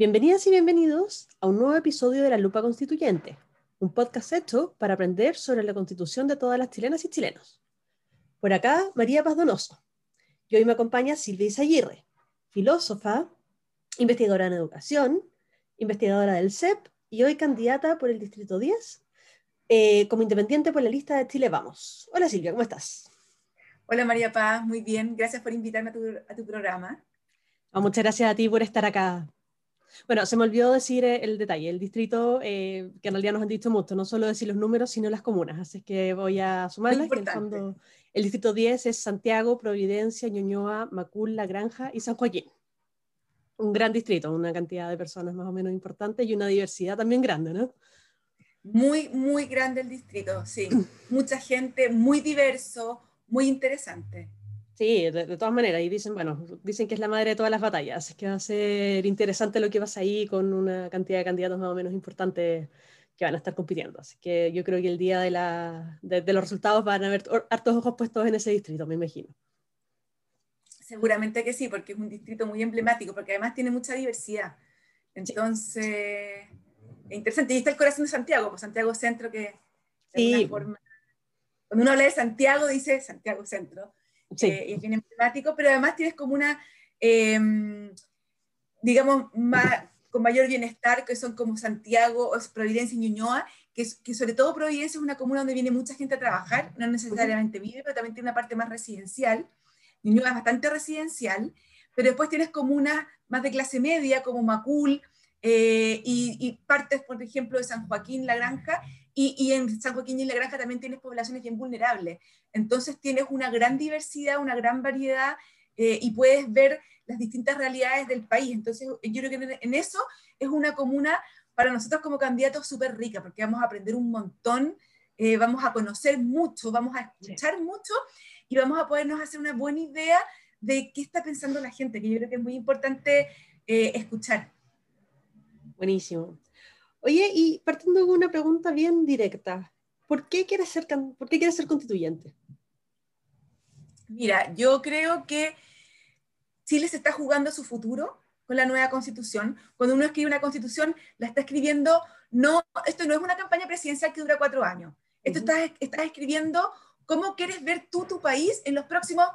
Bienvenidas y bienvenidos a un nuevo episodio de La Lupa Constituyente, un podcast hecho para aprender sobre la constitución de todas las chilenas y chilenos. Por acá, María Paz Donoso. Y hoy me acompaña Silvia Isaguirre, filósofa, investigadora en educación, investigadora del CEP y hoy candidata por el Distrito 10 eh, como independiente por la lista de Chile Vamos. Hola Silvia, ¿cómo estás? Hola María Paz, muy bien. Gracias por invitarme a tu, programa. muchas gracias a ti por estar acá bueno, se me olvidó decir eh, el detalle, el distrito, eh, que en realidad nos han dicho mucho, no solo decir los números, sino las comunas, así que voy a sumarlas. el, el distrito 10 es Santiago, Providencia, Ñuñoa, Macul, La Granja y San Joaquín. Un gran distrito, una cantidad de personas más o menos importante y una diversidad también grande, ¿no? Muy, muy grande el distrito, sí. Mucha gente, muy diverso, muy interesante. Sí, de, todas maneras, y dicen, bueno, dicen que es la madre de todas las batallas, es que va a ser interesante lo que pasa ahí con una cantidad de candidatos más o menos importantes que van a estar compitiendo. Así que yo creo que el día de, la, de, los resultados van a haber hartos ojos puestos en ese distrito, me imagino. Seguramente que sí, porque es un distrito muy emblemático, porque además tiene mucha diversidad. Entonces, es interesante. Y está el corazón de Santiago, pues Santiago Centro, que de forma, cuando uno habla de Santiago, dice Santiago Centro sí. eh, bien emblemático, pero además tienes como una, em, digamos, con mayor bienestar, que son como Santiago, Providencia y Ñuñoa, que, que, sobre todo Providencia es una comuna donde viene mucha gente a trabajar, no necesariamente vive, pero también tiene una parte más residencial. Ñuñoa es bastante residencial, pero después tienes comunas más de clase media, como Macul, eh, y, y, partes, por ejemplo, de San Joaquín, La Granja, y, en San Joaquín y La Granja también tienes poblaciones bien vulnerables. Entonces tienes una gran diversidad, una gran variedad eh, y puedes ver las distintas realidades del país. Entonces yo creo que en eso es una comuna para nosotros como candidatos súper rica, porque vamos a aprender un montón, eh, vamos a conocer mucho, vamos a escuchar mucho y vamos a podernos hacer una buena idea de qué está pensando la gente, que yo creo que es muy importante eh, escuchar. Buenísimo. Oye, y partiendo con una pregunta bien directa, ¿por qué quieres ser, por qué quieres ser constituyente? Mira, yo creo que Chile se está jugando su futuro con la nueva constitución. Cuando uno escribe una constitución, la está escribiendo, no, esto no es una campaña presidencial que dura cuatro años. Esto estás, estás escribiendo cómo quieres ver tú tu país en los próximos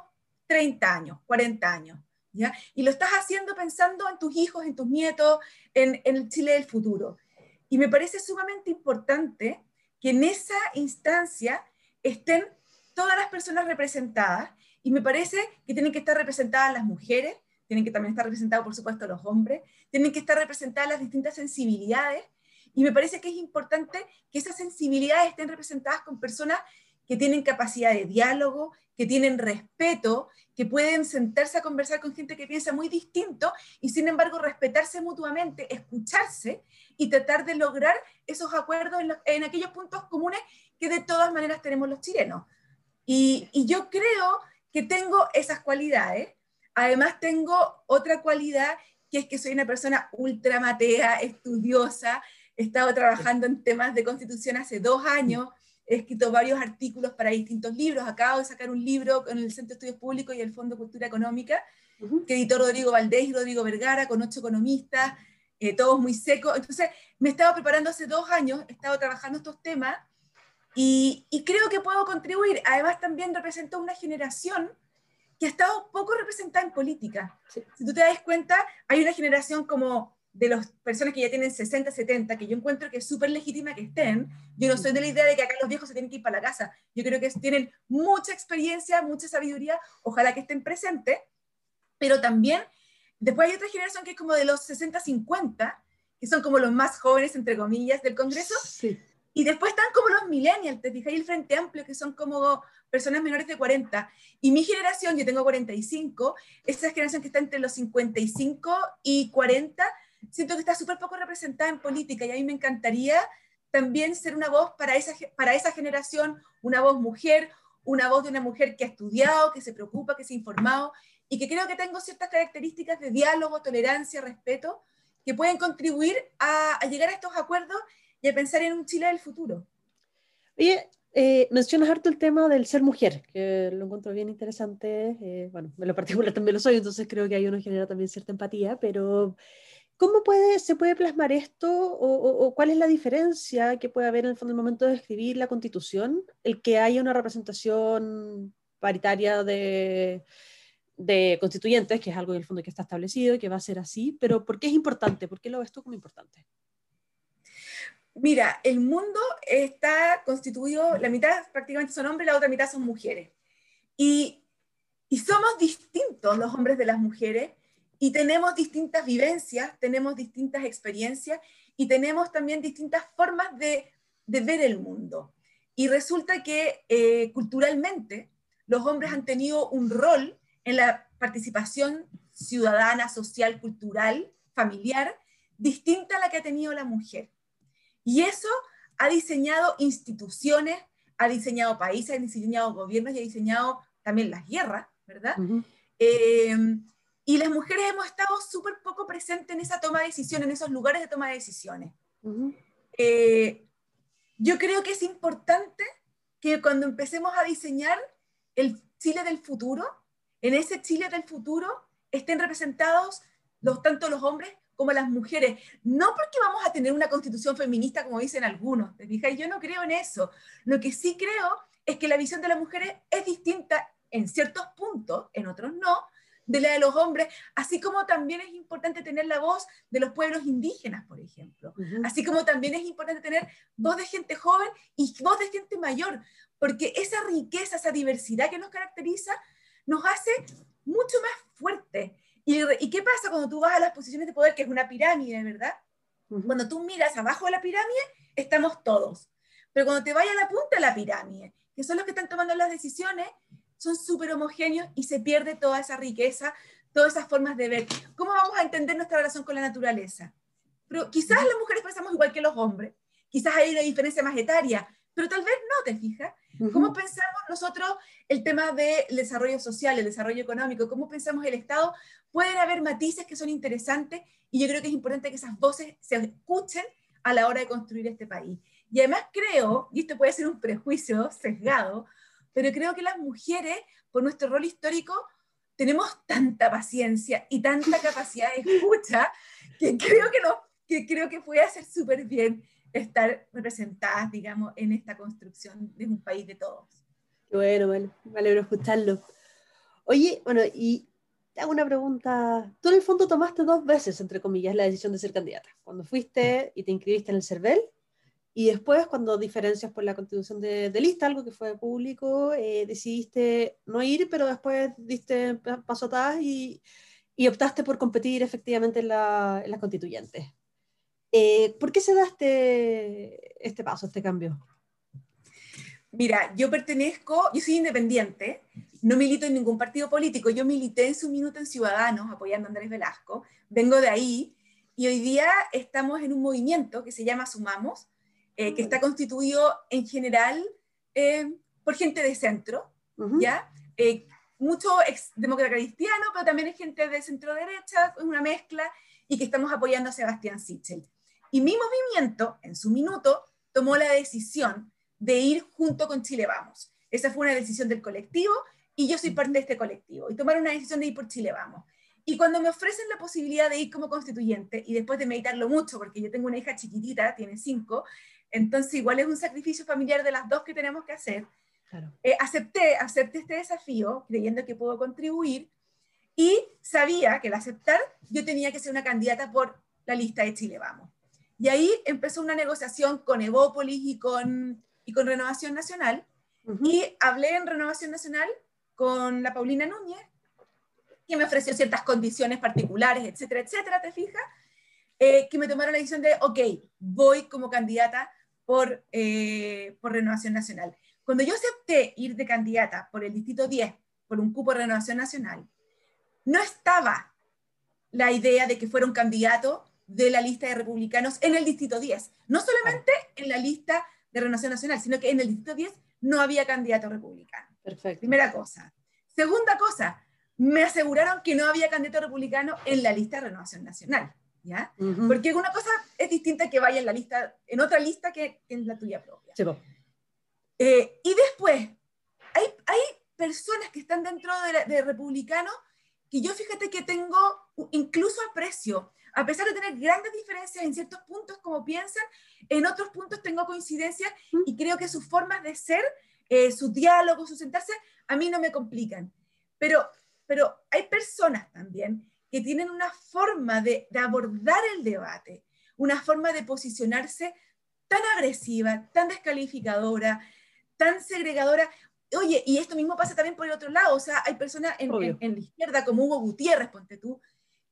30 años, 40 años. Y lo estás haciendo pensando en tus hijos, en tus nietos, en el Chile del futuro. Y me parece sumamente importante que en esa instancia estén todas las personas representadas y me parece que tienen que estar representadas las mujeres, tienen que también estar representados, por supuesto, los hombres, tienen que estar representadas las distintas sensibilidades y me parece que es importante que esas sensibilidades estén representadas con personas que tienen capacidad de diálogo, que tienen respeto, que pueden sentarse a conversar con gente que piensa muy distinto y sin embargo respetarse mutuamente, escucharse y tratar de lograr esos acuerdos en, aquellos puntos comunes que de todas maneras tenemos los chilenos. Y, y yo creo que tengo esas cualidades. Además tengo otra cualidad que es que soy una persona ultramatea, estudiosa, he estado trabajando en temas de constitución hace dos años, he escrito varios artículos para distintos libros, acabo de sacar un libro con el Centro de Estudios Públicos y el Fondo Cultura Económica, que editó Rodrigo Valdés y Rodrigo Vergara, con ocho economistas, eh, todos muy secos. Entonces, me he estado preparando hace dos años, he estado trabajando estos temas y, y creo que puedo contribuir. Además, también represento una generación que ha estado poco representada en política. Si tú te das cuenta, hay una generación como de las personas que ya tienen 60, 70, que yo encuentro que es súper legítima que estén. Yo no soy de la idea de que acá los viejos se tienen que ir para la casa. Yo creo que tienen mucha experiencia, mucha sabiduría, ojalá que estén presentes, pero también después hay otra generación que es como de los 60, 50, que son como los más jóvenes, entre comillas, del Congreso. Sí. Y después están como los millennials, te fijas, el Frente Amplio, que son como personas menores de 40. Y mi generación, yo tengo 45, esa generación que está entre los 55 y 40, siento que está súper poco representada en política y a mí me encantaría también ser una voz para esa, para esa generación, una voz mujer, una voz de una mujer que ha estudiado, que se preocupa, que se ha informado y que creo que tengo ciertas características de diálogo, tolerancia, respeto, que pueden contribuir a, llegar a estos acuerdos y a pensar en un Chile del futuro. Oye, eh, mencionas harto el tema del ser mujer, que lo encuentro bien interesante. Eh, bueno, en lo particular también lo soy, entonces creo que ahí uno genera también cierta empatía, pero ¿Cómo puede, se puede plasmar esto o, cuál es la diferencia que puede haber en el fondo el momento de escribir la constitución? El que haya una representación paritaria de, de constituyentes, que es algo en el fondo que está establecido y que va a ser así, pero ¿por qué es importante? ¿Por qué lo ves tú como importante? Mira, el mundo está constituido, la mitad prácticamente son hombres, la otra mitad son mujeres. Y, y somos distintos los hombres de las mujeres y tenemos distintas vivencias, tenemos distintas experiencias y tenemos también distintas formas de, de ver el mundo. Y resulta que eh, culturalmente los hombres han tenido un rol en la participación ciudadana, social, cultural, familiar, distinta a la que ha tenido la mujer. Y eso ha diseñado instituciones, ha diseñado países, ha diseñado gobiernos y ha diseñado también las guerras, ¿verdad? Eh, y las mujeres hemos estado súper poco presentes en esa toma de decisiones, en esos lugares de toma de decisiones. Eh, yo creo que es importante que cuando empecemos a diseñar el Chile del futuro, en ese Chile del futuro estén representados los, tanto los hombres como las mujeres. No porque vamos a tener una constitución feminista como dicen algunos, ¿te fijas? Yo no creo en eso. Lo que sí creo es que la visión de las mujeres es distinta en ciertos puntos, en otros no, de la de los hombres, así como también es importante tener la voz de los pueblos indígenas, por ejemplo, así como también es importante tener voz de gente joven y voz de gente mayor, porque esa riqueza, esa diversidad que nos caracteriza, nos hace mucho más fuertes. ¿Y, ¿Y, qué pasa cuando tú vas a las posiciones de poder, que es una pirámide, verdad? Cuando tú miras abajo de la pirámide, estamos todos. Pero cuando te vayas a la punta de la pirámide, que son los que están tomando las decisiones, son súper homogéneos y se pierde toda esa riqueza, todas esas formas de ver. ¿Cómo vamos a entender nuestra relación con la naturaleza? Pero quizás las mujeres pensamos igual que los hombres, quizás hay una diferencia más etaria, pero tal vez no, ¿te fijas? ¿Cómo pensamos nosotros el tema del desarrollo social, el desarrollo económico? ¿Cómo pensamos el Estado? Pueden haber matices que son interesantes y yo creo que es importante que esas voces se escuchen a la hora de construir este país. Y además creo, y esto puede ser un prejuicio sesgado, pero creo que las mujeres, por nuestro rol histórico, tenemos tanta paciencia y tanta capacidad de escucha que creo que, no, que, creo que puede hacer súper bien estar representadas, digamos, en esta construcción de un país de todos. Bueno, bueno, me alegro escucharlo. Oye, bueno, y te hago una pregunta. Tú en el fondo tomaste dos veces, entre comillas, la decisión de ser candidata. Cuando fuiste y te inscribiste en el CERVEL y después, cuando diferencias por la constitución de, lista, algo que fue público, eh, decidiste no ir, pero después diste paso atrás y, y optaste por competir efectivamente en la, en constituyente. Eh, ¿Por qué se da este, este paso, este cambio? Mira, yo pertenezco, yo soy independiente, no milito en ningún partido político, yo milité en su minuto en Ciudadanos apoyando a Andrés Velasco, vengo de ahí y hoy día estamos en un movimiento que se llama Sumamos, eh, que está constituido en general eh, por gente de centro, ¿ya? Eh, mucho ex demócrata cristiano, pero también hay gente de centro derecha, una mezcla, y que estamos apoyando a Sebastián Sichel. Y mi movimiento, en su minuto, tomó la decisión de ir junto con Chile Vamos. Esa fue una decisión del colectivo y yo soy parte de este colectivo. Y tomaron una decisión de ir por Chile Vamos. Y cuando me ofrecen la posibilidad de ir como constituyente, y después de meditarlo mucho, porque yo tengo una hija chiquitita, tiene cinco, entonces, igual es un sacrificio familiar de las dos que tenemos que hacer. Eh, acepté, acepté este desafío creyendo que puedo contribuir y sabía que al aceptar yo tenía que ser una candidata por la lista de Chile Vamos. Y ahí empezó una negociación con Evópolis y con, y con Renovación Nacional. Y hablé en Renovación Nacional con la Paulina Núñez, que me ofreció ciertas condiciones particulares, etcétera, etcétera, ¿te fijas? Eh, que me tomaron la decisión de, ok, voy como candidata por, eh, por Renovación Nacional. Cuando yo acepté ir de candidata por el Distrito 10, por un cupo de Renovación Nacional, no estaba la idea de que fuera un candidato de la lista de republicanos en el Distrito 10. No solamente en la lista de Renovación Nacional, sino que en el Distrito 10 no había candidato republicano. Perfecto. Primera cosa. Segunda cosa, me aseguraron que no había candidato republicano en la lista de Renovación Nacional. ¿Ya? Porque una cosa es distinta que vaya en la lista, en otra lista que, en la tuya propia. Eh, y después, hay, hay personas que están dentro de, de republicanos que yo fíjate que tengo incluso aprecio. a pesar de tener grandes diferencias en ciertos puntos como piensan, en otros puntos tengo coincidencias y creo que sus formas de ser, eh, sus diálogos, su sentarse, a mí no me complican. Pero, pero hay personas también que tienen una forma de, de abordar el debate, una forma de posicionarse tan agresiva, tan descalificadora, tan segregadora. Oye, y esto mismo pasa también por el otro lado, o sea, hay personas en, en, la izquierda como Hugo Gutiérrez, ponte tú,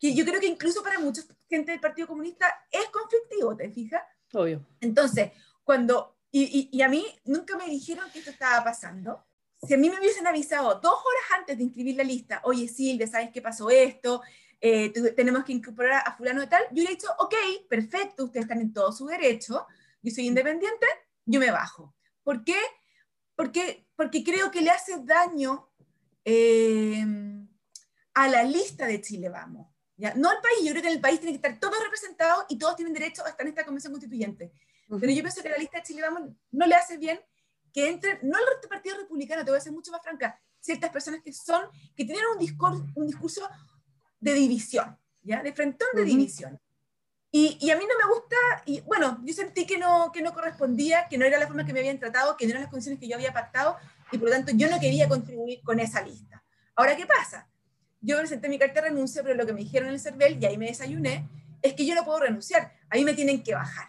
que yo creo que incluso para mucha gente del Partido Comunista es conflictivo, ¿te fijas? Obvio. Entonces, cuando, y, y, a mí nunca me dijeron que esto estaba pasando, si a mí me hubiesen avisado dos horas antes de inscribir la lista, oye Silvia, ¿sabes qué pasó esto? Eh, tenemos que incorporar a fulano de tal, yo hubiera dicho, ok, perfecto, ustedes están en todo su derecho, yo soy independiente, yo me bajo. ¿Por qué? Porque, porque creo que le hace daño eh, a la lista de Chile Vamos. ¿ya? No al país, yo creo que en el país tiene que estar todos representados y todos tienen derecho a estar en esta convención constituyente. Pero yo pienso que la lista de Chile Vamos no le hace bien que entren, no el Partido Republicano, te voy a ser mucho más franca, ciertas personas que son, que tienen un discurso, un discurso de división, ¿ya? De frentón de división. Y, y, a mí no me gusta, y bueno, yo sentí que no, que no correspondía, que no era la forma que me habían tratado, que no eran las condiciones que yo había pactado, y por lo tanto yo no quería contribuir con esa lista. Ahora, ¿qué pasa? Yo presenté mi carta de renuncia, pero lo que me dijeron en el CERVEL, y ahí me desayuné, es que yo no puedo renunciar, ahí me tienen que bajar.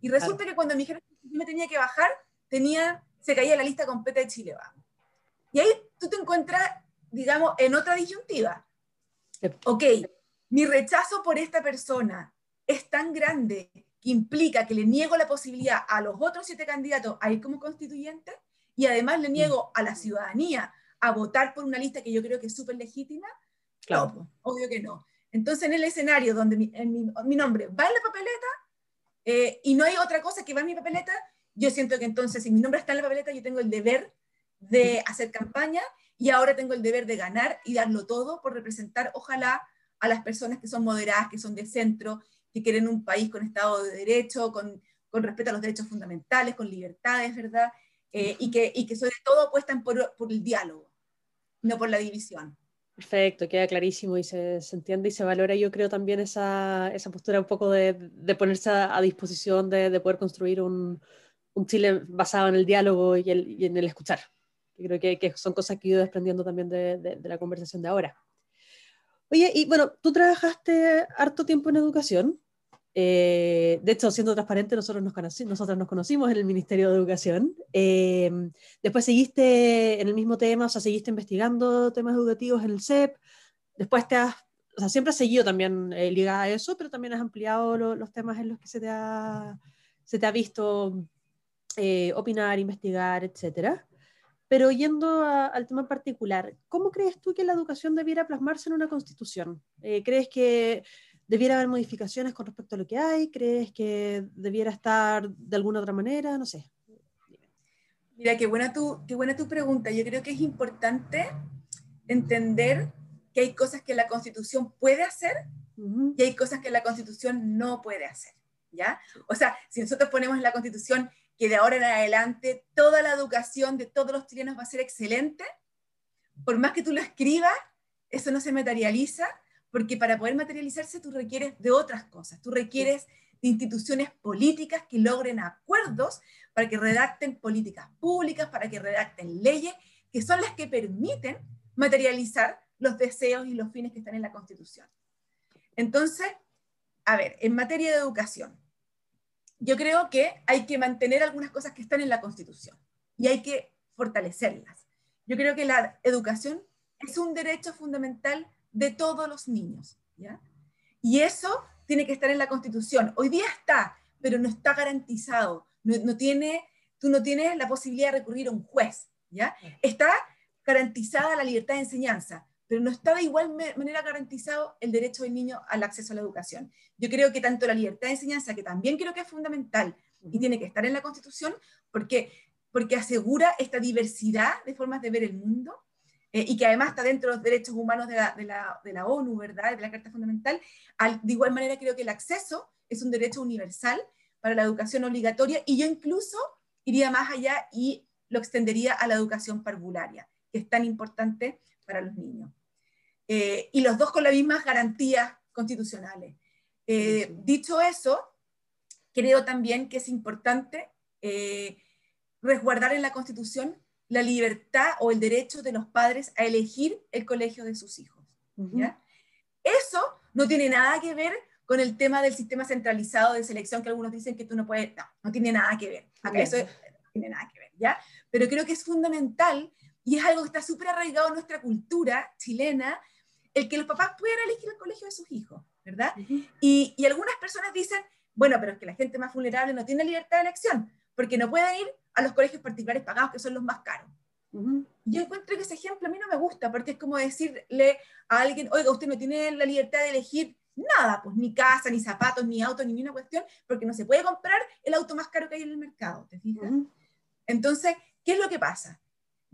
Y resulta que cuando me dijeron que yo me tenía que bajar, tenía, se caía la lista completa de Chile Vamos. Y ahí tú te encuentras, digamos, en otra disyuntiva. Ok, mi rechazo por esta persona es tan grande que implica que le niego la posibilidad a los otros siete candidatos a ir como constituyentes y además le niego a la ciudadanía a votar por una lista que yo creo que es súper legítima, Claro. obvio que no. Entonces, en el escenario donde mi, mi, nombre va en la papeleta eh, y no hay otra cosa que va en mi papeleta, yo siento que entonces, si mi nombre está en la papeleta, yo tengo el deber de hacer campaña y ahora tengo el deber de ganar y darlo todo por representar, ojalá, a las personas que son moderadas, que son de centro, que quieren un país con Estado de Derecho, con, con respeto a los derechos fundamentales, con libertades, ¿verdad? Eh, y, que, y que sobre todo apuestan por, por el diálogo, no por la división. Perfecto, queda clarísimo y se, entiende y se valora, yo creo, también esa, esa postura un poco de, de ponerse a, disposición de, de, poder construir un, un, Chile basado en el diálogo y en el escuchar. Creo que, que, son cosas que he ido desprendiendo también de, de, la conversación de ahora. Oye, y bueno, tú trabajaste harto tiempo en educación. Eh, de hecho, siendo transparente, nosotros nos, nosotros nos conocimos en el Ministerio de Educación. Eh, después seguiste en el mismo tema, o sea, seguiste investigando temas educativos en el CEP. Después te has, o sea, siempre has seguido también eh, ligada a eso, pero también has ampliado lo, los temas en los que se te ha, se te ha visto eh, opinar, investigar, etcétera. Pero yendo a, al tema particular, ¿cómo crees tú que la educación debiera plasmarse en una constitución? Eh, ¿Crees que ¿Debiera haber modificaciones con respecto a lo que hay? ¿Crees que debiera estar de alguna otra manera? No sé. Mira, qué buena tu, qué buena tu pregunta. Yo creo que es importante entender que hay cosas que la Constitución puede hacer y hay cosas que la Constitución no puede hacer. ¿ya? O sea, si nosotros ponemos en la Constitución que de ahora en adelante toda la educación de todos los chilenos va a ser excelente, por más que tú lo escribas, eso no se materializa porque para poder materializarse tú requieres de otras cosas, tú requieres de instituciones políticas que logren acuerdos para que redacten políticas públicas, para que redacten leyes, que son las que permiten materializar los deseos y los fines que están en la Constitución. Entonces, a ver, en materia de educación, yo creo que hay que mantener algunas cosas que están en la Constitución y hay que fortalecerlas. Yo creo que la educación es un derecho fundamental de todos los niños. ¿ya? Y eso tiene que estar en la Constitución. Hoy día está, pero no está garantizado. No, tiene, tú no tienes la posibilidad de recurrir a un juez. ¿ya? Está garantizada la libertad de enseñanza, pero no está de igual manera garantizado el derecho del niño al acceso a la educación. Yo creo que tanto la libertad de enseñanza, que también creo que es fundamental y tiene que estar en la Constitución, porque, porque asegura esta diversidad de formas de ver el mundo, eh, y que además está dentro de los derechos humanos de la, de la, de la ONU, ¿verdad? De la Carta Fundamental. Al, de igual manera creo que el acceso es un derecho universal para la educación obligatoria y yo incluso iría más allá y lo extendería a la educación parvularia, que es tan importante para los niños. Eh, y los dos con las mismas garantías constitucionales. Eh, dicho eso, creo también que es importante eh, resguardar en la Constitución la libertad o el derecho de los padres a elegir el colegio de sus hijos. Eso no tiene nada que ver con el tema del sistema centralizado de selección que algunos dicen que tú no puedes, no, no tiene nada que ver. eso no tiene nada que ver, ¿ya? Pero creo que es fundamental y es algo que está súper arraigado en nuestra cultura chilena, el que los papás puedan elegir el colegio de sus hijos, ¿verdad? y, y, algunas personas dicen, bueno, pero es que la gente más vulnerable no tiene libertad de elección, porque no pueden ir a los colegios particulares pagados, que son los más caros. Yo encuentro que ese ejemplo a mí no me gusta, porque es como decirle a alguien, oiga, usted no tiene la libertad de elegir nada, pues ni casa, ni zapatos, ni auto, ni una cuestión, porque no se puede comprar el auto más caro que hay en el mercado, ¿te fijas? Entonces, ¿qué es lo que pasa?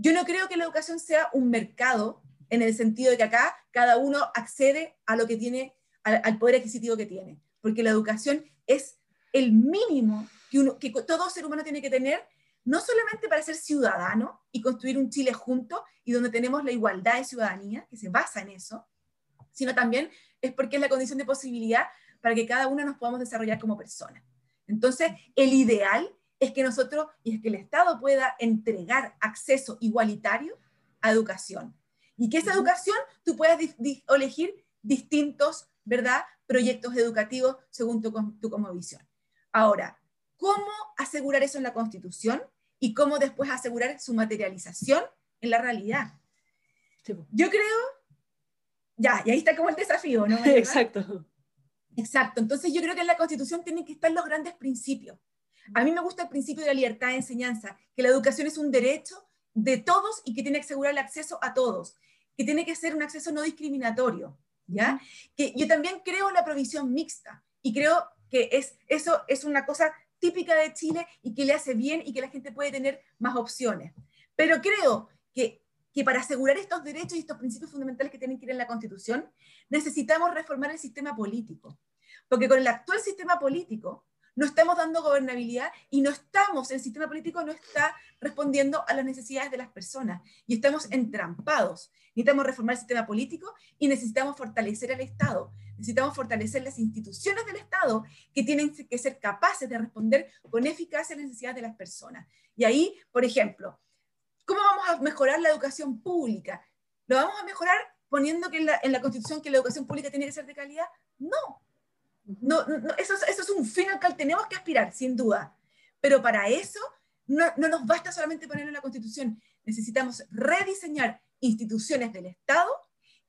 Yo no creo que la educación sea un mercado en el sentido de que acá cada uno accede a lo que tiene, al, poder adquisitivo que tiene, porque la educación es el mínimo que, uno, que todo ser humano tiene que tener, no solamente para ser ciudadano y construir un Chile junto y donde tenemos la igualdad de ciudadanía, que se basa en eso, sino también es porque es la condición de posibilidad para que cada uno nos podamos desarrollar como persona. Entonces, el ideal es que nosotros y es que el Estado pueda entregar acceso igualitario a educación. Y que esa educación tú puedas elegir distintos, ¿verdad?, proyectos educativos según tu, tu visión. Ahora, ¿cómo asegurar eso en la Constitución y cómo después asegurar su materialización en la realidad? Yo creo ya, y ahí está como el desafío, ¿no? Exacto. Exacto. Entonces yo creo que en la Constitución tienen que estar los grandes principios. A mí me gusta el principio de la libertad de enseñanza, que la educación es un derecho de todos y que tiene que asegurar el acceso a todos, que tiene que ser un acceso no discriminatorio, ¿ya? Que yo también creo en la provisión mixta y creo que es, eso es una cosa típica de Chile y que le hace bien y que la gente puede tener más opciones. Pero creo que que para asegurar estos derechos y estos principios fundamentales que tienen que ir en la Constitución, necesitamos reformar el sistema político. Porque con el actual sistema político no estamos dando gobernabilidad y no estamos, el sistema político no está respondiendo a las necesidades de las personas y estamos entrampados. Necesitamos reformar el sistema político y necesitamos fortalecer al Estado. Necesitamos fortalecer las instituciones del Estado que tienen que ser capaces de responder con eficacia a las necesidades de las personas. Y ahí, por ejemplo, ¿Cómo vamos a mejorar la educación pública? ¿Lo vamos a mejorar poniendo que en la, Constitución que la educación pública tiene que ser de calidad? No. No, eso, eso, es un fin al cual tenemos que aspirar, sin duda. Pero para eso no, no nos basta solamente ponerlo en la Constitución. Necesitamos rediseñar instituciones del Estado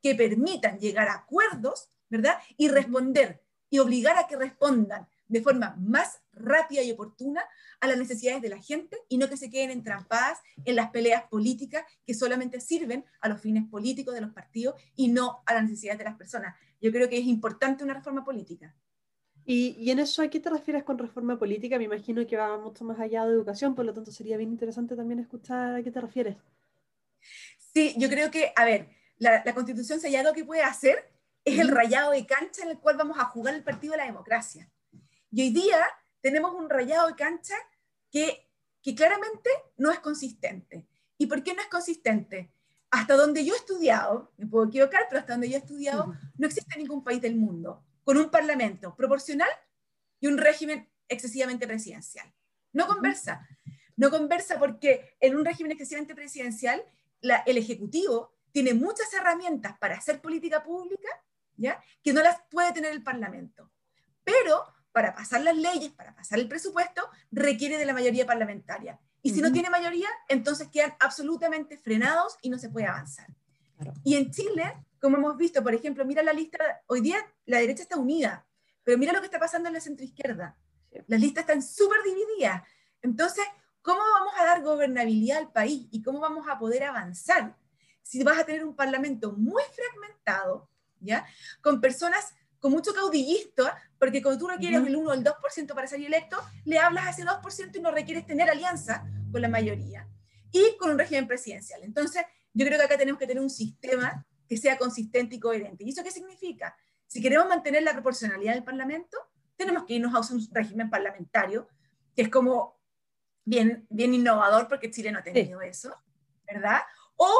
que permitan llegar a acuerdos, ¿verdad? Y responder, y obligar a que respondan de forma más rápida y oportuna a las necesidades de la gente y no que se queden entrampadas en las peleas políticas que solamente sirven a los fines políticos de los partidos y no a las necesidades de las personas. Yo creo que es importante una reforma política. Y, y en eso, ¿a qué te refieres con reforma política? Me imagino que va mucho más allá de educación, por lo tanto sería bien interesante también escuchar a qué te refieres. Sí, yo creo que, a ver, la, la Constitución, hay algo que puede hacer, es el rayado de cancha en el cual vamos a jugar el partido de la democracia. Y hoy día tenemos un rayado de cancha que, que claramente no es consistente. ¿Y por qué no es consistente? Hasta donde yo he estudiado, me puedo equivocar, pero hasta donde yo he estudiado, no existe ningún país del mundo con un parlamento proporcional y un régimen excesivamente presidencial. No conversa. No conversa porque en un régimen excesivamente presidencial el Ejecutivo tiene muchas herramientas para hacer política pública ¿ya? que no las puede tener el Parlamento. Pero para pasar las leyes, para pasar el presupuesto, requiere de la mayoría parlamentaria. Y si no tiene mayoría, entonces quedan absolutamente frenados y no se puede avanzar. Y en Chile, como hemos visto, por ejemplo, mira la lista, hoy día la derecha está unida, pero mira lo que está pasando en la centroizquierda. Las listas están súper divididas. Entonces, ¿cómo vamos a dar gobernabilidad al país y cómo vamos a poder avanzar si vas a tener un parlamento muy fragmentado, ¿ya? Con personas con mucho caudillista, porque cuando tú requieres el 1 o el 2% para ser electo, le hablas a ese 2% y no requieres tener alianza con la mayoría. Y con un régimen presidencial. Entonces, yo creo que acá tenemos que tener un sistema que sea consistente y coherente. ¿Y eso qué significa? Si queremos mantener la proporcionalidad del Parlamento, tenemos que irnos a un régimen parlamentario, que es como bien, bien innovador, porque Chile no ha tenido eso, ¿verdad? O,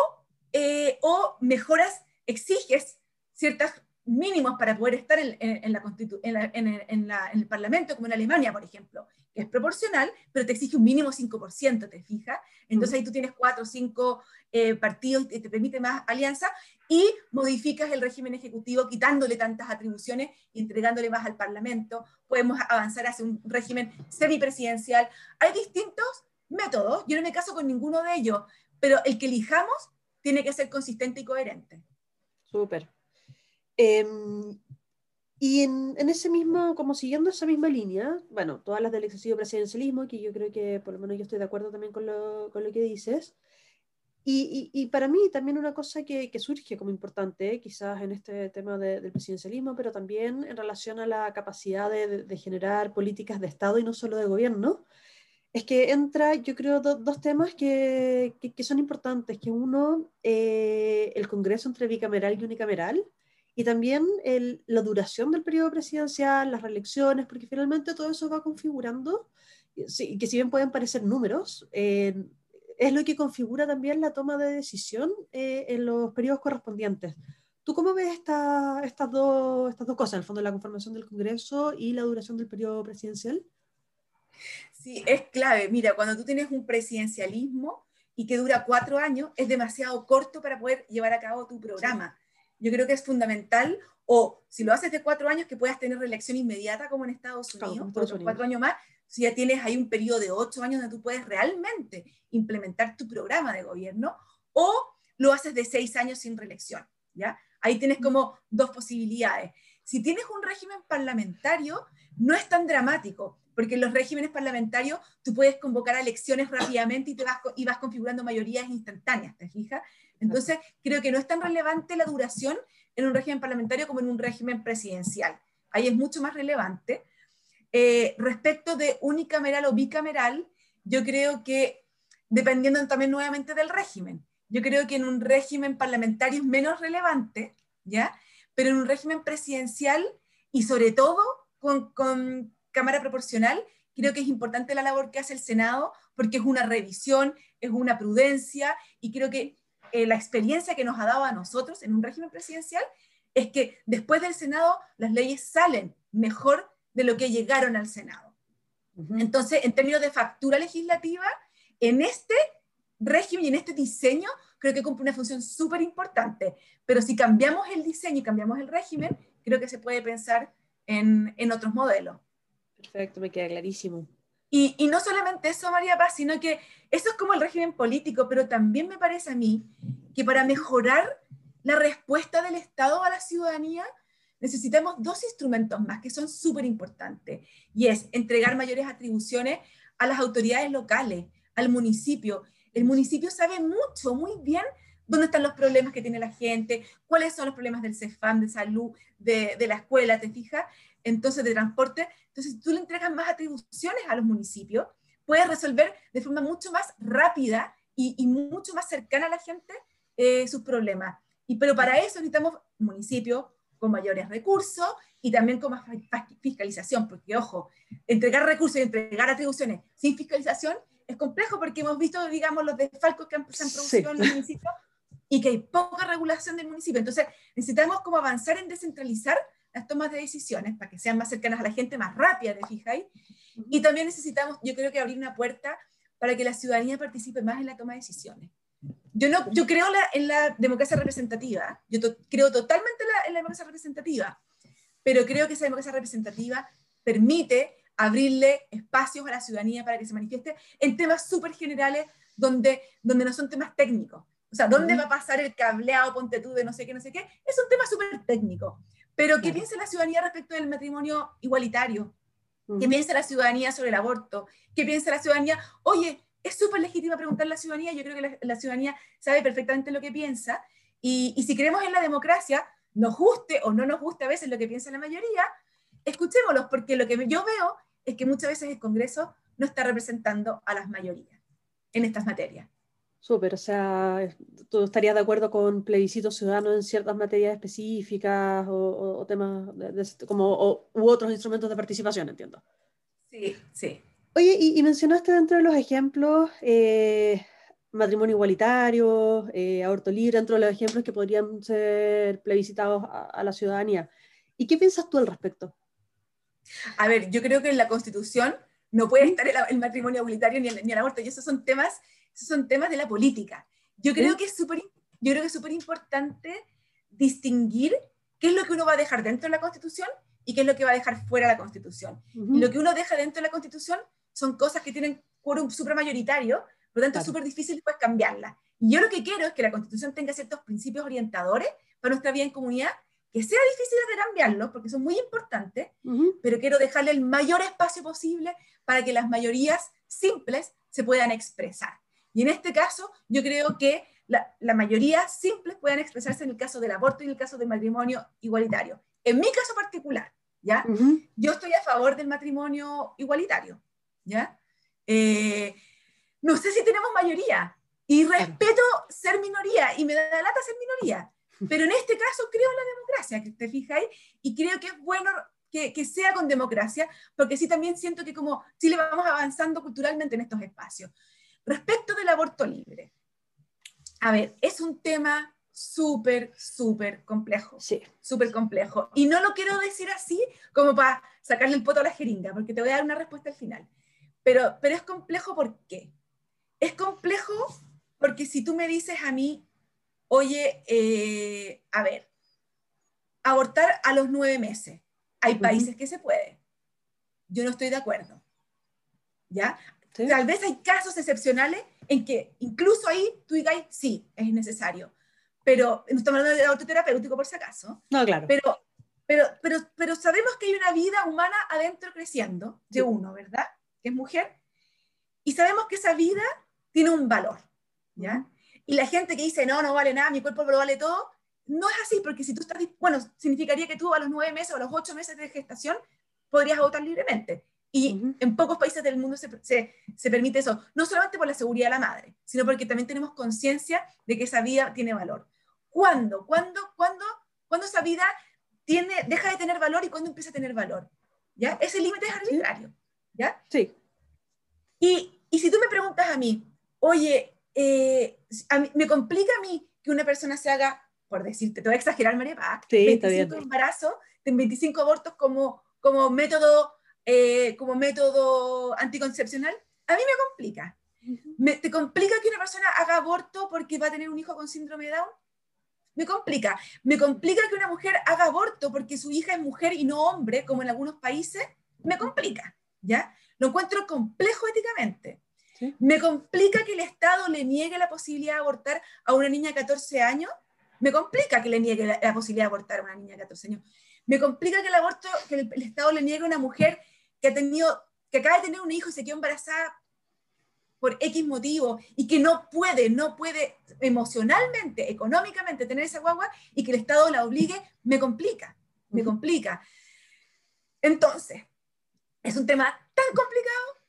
eh, o mejoras, exiges ciertas mínimos para poder estar en, la en, el Parlamento, como en Alemania, por ejemplo, que es proporcional, pero te exige un mínimo 5%, ¿te fijas? Entonces ahí tú tienes cuatro o cinco eh, partidos y te permite más alianza y modificas el régimen ejecutivo quitándole tantas atribuciones y entregándole más al Parlamento. Podemos avanzar hacia un régimen semipresidencial. Hay distintos métodos, yo no me caso con ninguno de ellos, pero el que elijamos tiene que ser consistente y coherente. Súper. Em, y en, ese mismo, como siguiendo esa misma línea, bueno, todas las del excesivo presidencialismo, que yo creo que por lo menos yo estoy de acuerdo también con lo, con lo que dices, y, y, para mí también una cosa que, que surge como importante, quizás en este tema del presidencialismo, pero también en relación a la capacidad de, de, generar políticas de Estado y no solo de gobierno, es que entra, yo creo, dos temas que, que, son importantes, que uno, eh, el Congreso entre bicameral y unicameral, y también el, la duración del periodo presidencial, las reelecciones, porque finalmente todo eso va configurando, que si bien pueden parecer números, eh, es lo que configura también la toma de decisión eh, en los periodos correspondientes. ¿Tú cómo ves esta, estas, dos, estas dos cosas, en el fondo, la conformación del Congreso y la duración del periodo presidencial? Sí, es clave. Mira, cuando tú tienes un presidencialismo y que dura cuatro años, es demasiado corto para poder llevar a cabo tu programa. Yo creo que es fundamental, o si lo haces de cuatro años, que puedas tener reelección inmediata como en Estados Unidos, por cuatro años más, si ya tienes ahí un periodo de ocho años donde tú puedes realmente implementar tu programa de gobierno, o lo haces de seis años sin reelección, ¿ya? Ahí tienes como dos posibilidades. Si tienes un régimen parlamentario, no es tan dramático, porque en los regímenes parlamentarios tú puedes convocar a elecciones rápidamente y, te vas, y vas configurando mayorías instantáneas, ¿te fijas? Entonces, creo que no es tan relevante la duración en un régimen parlamentario como en un régimen presidencial. Ahí es mucho más relevante. Eh, respecto de unicameral o bicameral, yo creo que, dependiendo también nuevamente del régimen, yo creo que en un régimen parlamentario es menos relevante, ¿ya? Pero en un régimen presidencial y sobre todo con, Cámara Proporcional, creo que es importante la labor que hace el Senado porque es una revisión, es una prudencia y creo que eh, la experiencia que nos ha dado a nosotros en un régimen presidencial es que después del Senado las leyes salen mejor de lo que llegaron al Senado. Entonces, en términos de factura legislativa, en este régimen y en este diseño, creo que cumple una función súper importante. Pero si cambiamos el diseño y cambiamos el régimen, creo que se puede pensar en, en otros modelos. Perfecto, me queda clarísimo. Y, y, no solamente eso, María Paz, sino que eso es como el régimen político, pero también me parece a mí que para mejorar la respuesta del Estado a la ciudadanía, necesitamos dos instrumentos más que son súper importantes, y es entregar mayores atribuciones a las autoridades locales, al municipio. El municipio sabe mucho, muy bien dónde están los problemas que tiene la gente, cuáles son los problemas del CEFAM, de salud, de, de la escuela, ¿te fijas? entonces de transporte. Entonces, si tú le entregas más atribuciones a los municipios, puedes resolver de forma mucho más rápida y, mucho más cercana a la gente eh, sus problemas. Y, pero para eso necesitamos municipios con mayores recursos y también con más fiscalización, porque ojo, entregar recursos y entregar atribuciones sin fiscalización es complejo porque hemos visto, digamos, los desfalcos que se han producido en los municipios y que hay poca regulación del municipio. Entonces, necesitamos como avanzar en descentralizar las tomas de decisiones para que sean más cercanas a la gente, más rápidas, ¿te fijáis? Y también necesitamos, yo creo que abrir una puerta para que la ciudadanía participe más en la toma de decisiones. Yo, no, yo creo en la democracia representativa, yo creo totalmente en la democracia representativa, pero creo que esa democracia representativa permite abrirle espacios a la ciudadanía para que se manifieste en temas súper generales donde, donde no son temas técnicos. O sea, ¿dónde va a pasar el cableado, ponte tú, de no sé qué, no sé qué? Es un tema súper técnico. Pero ¿qué piensa la ciudadanía respecto del matrimonio igualitario? ¿Qué piensa la ciudadanía sobre el aborto? ¿Qué piensa la ciudadanía? Oye, es súper legítima preguntar a la ciudadanía, yo creo que la, ciudadanía sabe perfectamente lo que piensa, y, y, si creemos en la democracia, nos guste o no nos guste a veces lo que piensa la mayoría, escuchémoslos, porque lo que yo veo es que muchas veces el Congreso no está representando a las mayorías en estas materias. Súper, o sea, ¿tú estarías de acuerdo con plebiscitos ciudadanos en ciertas materias específicas o, temas como, u otros instrumentos de participación, entiendo? Sí, sí. Oye, y, mencionaste dentro de los ejemplos eh, matrimonio igualitario, eh, aborto libre, dentro de los ejemplos que podrían ser plebiscitados a, la ciudadanía. ¿Y qué piensas tú al respecto? A ver, yo creo que en la Constitución no puede estar el, matrimonio igualitario ni el, aborto, y esos son temas, esos son temas de la política. Yo creo que es súper yo creo que es súper importante distinguir qué es lo que uno va a dejar dentro de la Constitución y qué es lo que va a dejar fuera de la Constitución. Y lo que uno deja dentro de la Constitución son cosas que tienen quórum supramayoritario, por lo tanto es súper difícil después cambiarla. Y yo lo que quiero es que la Constitución tenga ciertos principios orientadores para nuestra vida en comunidad, que sea difícil de cambiarlos, porque son muy importantes, pero quiero dejarle el mayor espacio posible para que las mayorías simples se puedan expresar. Y en este caso, yo creo que la, la mayoría simples puedan expresarse en el caso del aborto y en el caso del matrimonio igualitario. En mi caso particular, ¿ya? Yo estoy a favor del matrimonio igualitario, ¿ya? Eh, no sé si tenemos mayoría y respeto ser minoría y me da lata ser minoría, pero en este caso creo en la democracia, que te fijáis, y creo que es bueno que, que, sea con democracia, porque sí también siento que como Chile vamos avanzando culturalmente en estos espacios. Respecto del aborto libre, a ver, es un tema súper, súper complejo. Sí. Súper complejo. Y no lo quiero decir así como para sacarle el poto a la jeringa, porque te voy a dar una respuesta al final. Pero, pero es complejo ¿por qué? Es complejo porque si tú me dices a mí, oye, eh, a ver, abortar a los nueve meses, hay países que se puede. Yo no estoy de acuerdo. ¿Ya? Tal vez hay casos excepcionales en que incluso ahí tú digas, sí, es necesario pero no estamos hablando de autoterapéutico por si acaso. No, claro. Pero, pero, pero, pero sabemos que hay una vida humana adentro creciendo, de uno, ¿verdad? Que es mujer. Y sabemos que esa vida tiene un valor, ¿ya? Y la gente que dice, no, no vale nada, mi cuerpo lo vale todo, no es así, porque si tú estás, bueno, significaría que tú a los nueve meses o a los ocho meses de gestación podrías votar libremente. Y en pocos países del mundo se, se, se, permite eso, no solamente por la seguridad de la madre, sino porque también tenemos conciencia de que esa vida tiene valor. ¿Cuándo? ¿Cuándo? ¿Cuándo? ¿Cuándo esa vida tiene, deja de tener valor y cuándo empieza a tener valor? ¿Ya? Ese límite es arbitrario. ¿Ya? Sí. Y, y, si tú me preguntas a mí, oye, eh, me complica a mí que una persona se haga, por decirte, te voy a exagerar, María Paz, sí, 25 embarazos, 25 abortos como, como método eh, como método anticoncepcional, a mí me complica. me, ¿Te complica que una persona haga aborto porque va a tener un hijo con síndrome de Down? Me complica. Me complica que una mujer haga aborto porque su hija es mujer y no hombre, como en algunos países. Me complica, ¿ya? Lo encuentro complejo éticamente. Me complica que el Estado le niegue la posibilidad de abortar a una niña de 14 años. Me complica que le niegue la, posibilidad de abortar a una niña de 14 años. Me complica que el aborto, que el, el Estado le niegue a una mujer que ha tenido, que acaba de tener un hijo y se quedó embarazada por X motivo y que no puede, no puede emocionalmente, económicamente tener esa guagua y que el Estado la obligue, me complica, me complica. Entonces, es un tema tan complicado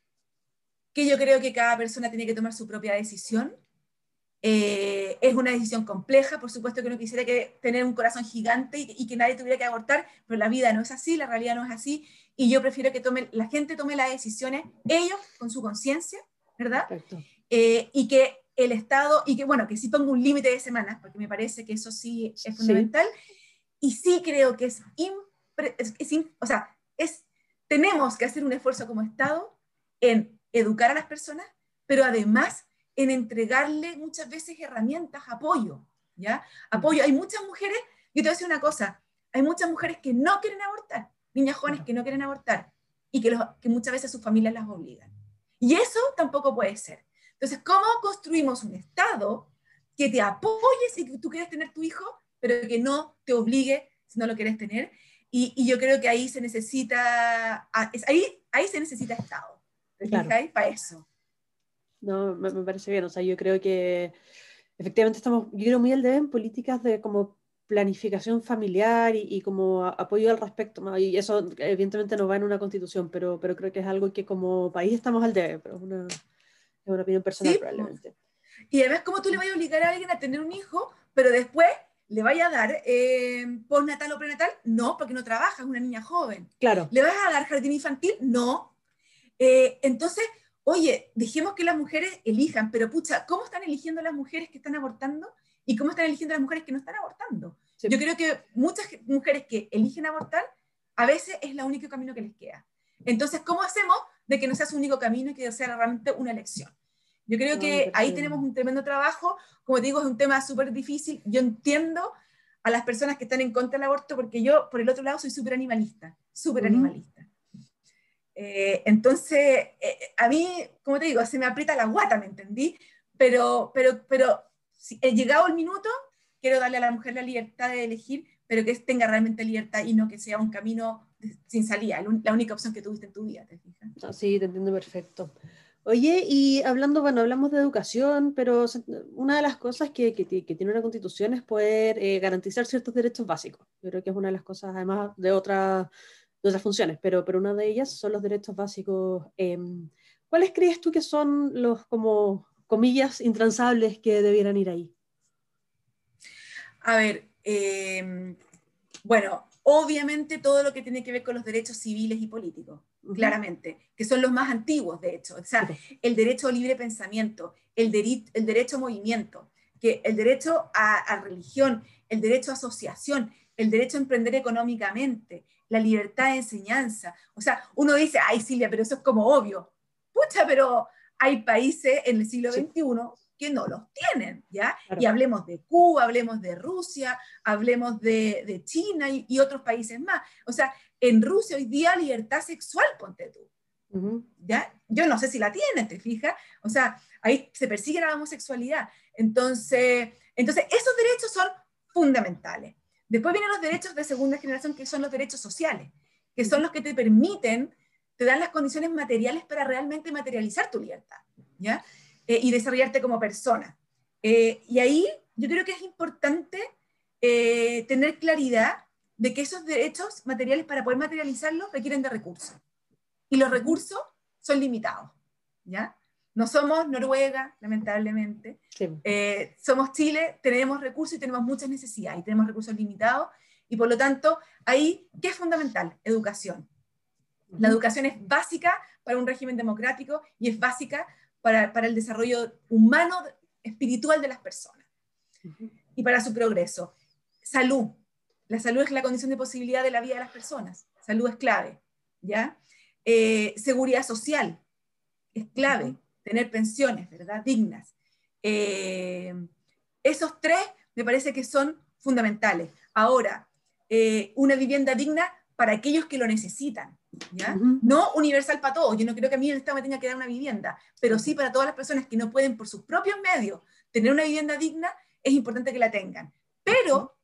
que yo creo que cada persona tiene que tomar su propia decisión. Eh, es una decisión compleja, por supuesto que uno quisiera que tener un corazón gigante y, y, que nadie tuviera que abortar, pero la vida no es así, la realidad no es así, y yo prefiero que tome, la gente tome las decisiones, ellos con su conciencia, ¿verdad? Eh, y que el Estado, y que bueno, que sí ponga un límite de semanas, porque me parece que eso sí es fundamental, y sí creo que es, es, o sea, es, tenemos que hacer un esfuerzo como Estado en educar a las personas, pero además en entregarle muchas veces herramientas, apoyo, ¿ya? Apoyo. Hay muchas mujeres, yo te voy a decir una cosa, hay muchas mujeres que no quieren abortar, niñas jóvenes que no quieren abortar, y que, los, que muchas veces sus familias las obligan. Y eso tampoco puede ser. Entonces, ¿cómo construimos un Estado que te apoye si tú quieres tener tu hijo, pero que no te obligue si no lo quieres tener? Y, yo creo que ahí se necesita, ahí, ahí se necesita Estado. Claro. Para eso. No, me, me, parece bien. O sea, yo creo que efectivamente estamos, yo creo muy al debe en políticas de como planificación familiar y, como apoyo al respecto. Y eso evidentemente no va en una constitución, pero, pero creo que es algo que como país estamos al debe, pero es una, es una opinión personal probablemente. Y además, ¿cómo tú le vas a obligar a alguien a tener un hijo, pero después le vaya a dar eh, postnatal o prenatal? No, porque no trabaja, es una niña joven. Claro. ¿Le vas a dar jardín infantil? No. Eh, entonces, oye, dejemos que las mujeres elijan, pero pucha, ¿cómo están eligiendo las mujeres que están abortando y cómo están eligiendo las mujeres que no están abortando? Yo creo que muchas mujeres que eligen abortar, a veces es el único camino que les queda. Entonces, ¿cómo hacemos de que no sea su único camino y que sea realmente una elección? Yo creo que ahí tenemos un tremendo trabajo. Como digo, es un tema súper difícil. Yo entiendo a las personas que están en contra del aborto porque yo, por el otro lado, soy súper animalista, súper animalista. Eh, entonces, eh, eh, a mí, como te digo, se me aprieta la guata, ¿me entendí? Pero, pero, pero si, he llegado el minuto, quiero darle a la mujer la libertad de elegir, pero que tenga realmente libertad y no que sea un camino sin salida, la única opción que tuviste en tu vida, ¿te fijas? sí, te entiendo perfecto. Oye, y hablando, bueno, hablamos de educación, pero una de las cosas que, tiene una constitución es poder eh, garantizar ciertos derechos básicos. Yo creo que es una de las cosas, además de, otra, de otras funciones, pero, pero una de ellas son los derechos básicos. Em, ¿Cuáles crees tú que son los, como, comillas, intransables que debieran ir ahí? A ver, em, bueno, obviamente todo lo que tiene que ver con los derechos civiles y políticos claramente, que son los más antiguos, de hecho. O sea, el derecho a libre pensamiento, el, el derecho a movimiento, que el derecho a, religión, el derecho a asociación, el derecho a emprender económicamente, la libertad de enseñanza. O sea, uno dice, ay Silvia, pero eso es como obvio. Pucha, pero hay países en el siglo XXI que no los tienen, ¿ya? Y hablemos de Cuba, hablemos de Rusia, hablemos de, China y, y, otros países más. O sea, en Rusia hoy día libertad sexual, ponte tú. ¿Ya? Yo no sé si la tienen, ¿te fijas? O sea, ahí se persigue la homosexualidad. Entonces, entonces, esos derechos son fundamentales. Después vienen los derechos de segunda generación, que son los derechos sociales, que son los que te permiten, te dan las condiciones materiales para realmente materializar tu libertad, ¿ya? Eh, y desarrollarte como persona. Eh, y ahí yo creo que es importante eh, tener claridad de que esos derechos materiales para poder materializarlos requieren de recursos. Y los recursos son limitados, ¿ya? No somos Noruega, lamentablemente. Eh, somos Chile, tenemos recursos y tenemos muchas necesidades y tenemos recursos limitados. Y por lo tanto, ahí, ¿qué es fundamental? Educación. La educación es básica para un régimen democrático y es básica para, para el desarrollo humano, espiritual de las personas y para su progreso. Salud. La salud es la condición de posibilidad de la vida de las personas. Salud es clave, ¿ya? Eh, seguridad social es clave, tener pensiones, ¿verdad? Dignas. Eh, esos tres me parece que son fundamentales. Ahora, eh, una vivienda digna para aquellos que lo necesitan, ¿ya? No universal para todos. Yo no creo que a mí el Estado me tenga que dar una vivienda, pero sí para todas las personas que no pueden por sus propios medios tener una vivienda digna, es importante que la tengan. Pero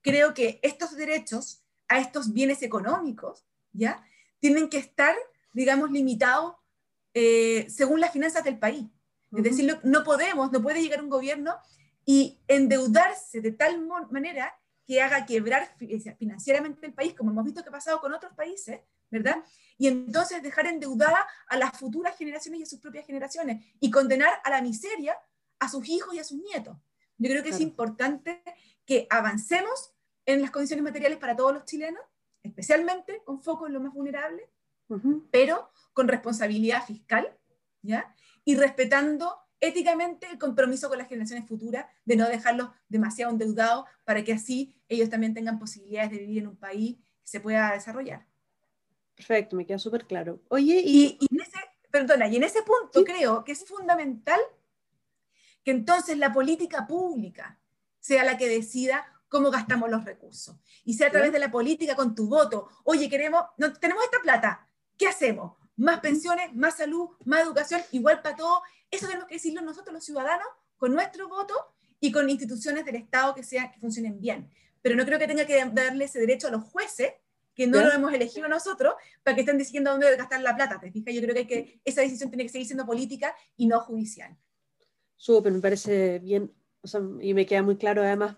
creo que estos derechos a estos bienes económicos, ¿ya? Tienen que estar, digamos, limitados eh, según las finanzas del país. Es decir, no podemos, no puede llegar un gobierno y endeudarse de tal manera que haga quebrar financieramente el país, como hemos visto que ha pasado con otros países, ¿verdad? Y entonces dejar endeudada a las futuras generaciones y a sus propias generaciones y condenar a la miseria a sus hijos y a sus nietos. Yo creo que es importante que avancemos en las condiciones materiales para todos los chilenos, especialmente con foco en lo más vulnerable, pero con responsabilidad fiscal, ¿ya? Y respetando éticamente el compromiso con las generaciones futuras de no dejarlos demasiado endeudados para que así ellos también tengan posibilidades de vivir en un país que se pueda desarrollar. Perfecto, me queda súper claro. Oye, y... en ese, perdona, y en ese punto creo que es fundamental que entonces la política pública sea la que decida cómo gastamos los recursos. Y sea a través de la política con tu voto. Oye, queremos, no, tenemos esta plata, ¿qué hacemos? Más pensiones, más salud, más educación, igual para todo. Eso tenemos que decirlo nosotros los ciudadanos con nuestro voto y con instituciones del Estado que, sean, que funcionen bien. Pero no creo que tenga que darle ese derecho a los jueces, que no lo hemos elegido nosotros, para que estén diciendo dónde gastar la plata. ¿Te fijas? Yo creo que, que esa decisión tiene que seguir siendo política y no judicial. Súper, me parece bien, o sea, y me queda muy claro además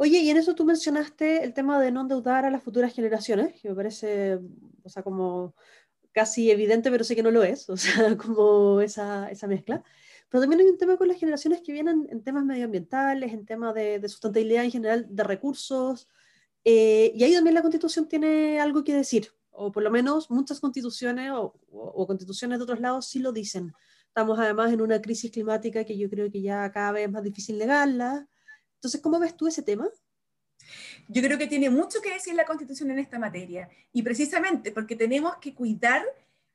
Oye, y en eso tú mencionaste el tema de no endeudar a las futuras generaciones, que me parece, o sea, como casi evidente, pero sé que no lo es, o sea, como esa, esa mezcla. Pero también hay un tema con las generaciones que vienen en temas medioambientales, en temas de, de sustentabilidad en general, de recursos, eh, y ahí también la Constitución tiene algo que decir, o por lo menos muchas constituciones o, constituciones de otros lados sí lo dicen. Estamos además en una crisis climática que yo creo que ya cada vez es más difícil negarla. Entonces, ¿cómo ves tú ese tema? Yo creo que tiene mucho que decir la Constitución en esta materia, y precisamente porque tenemos que cuidar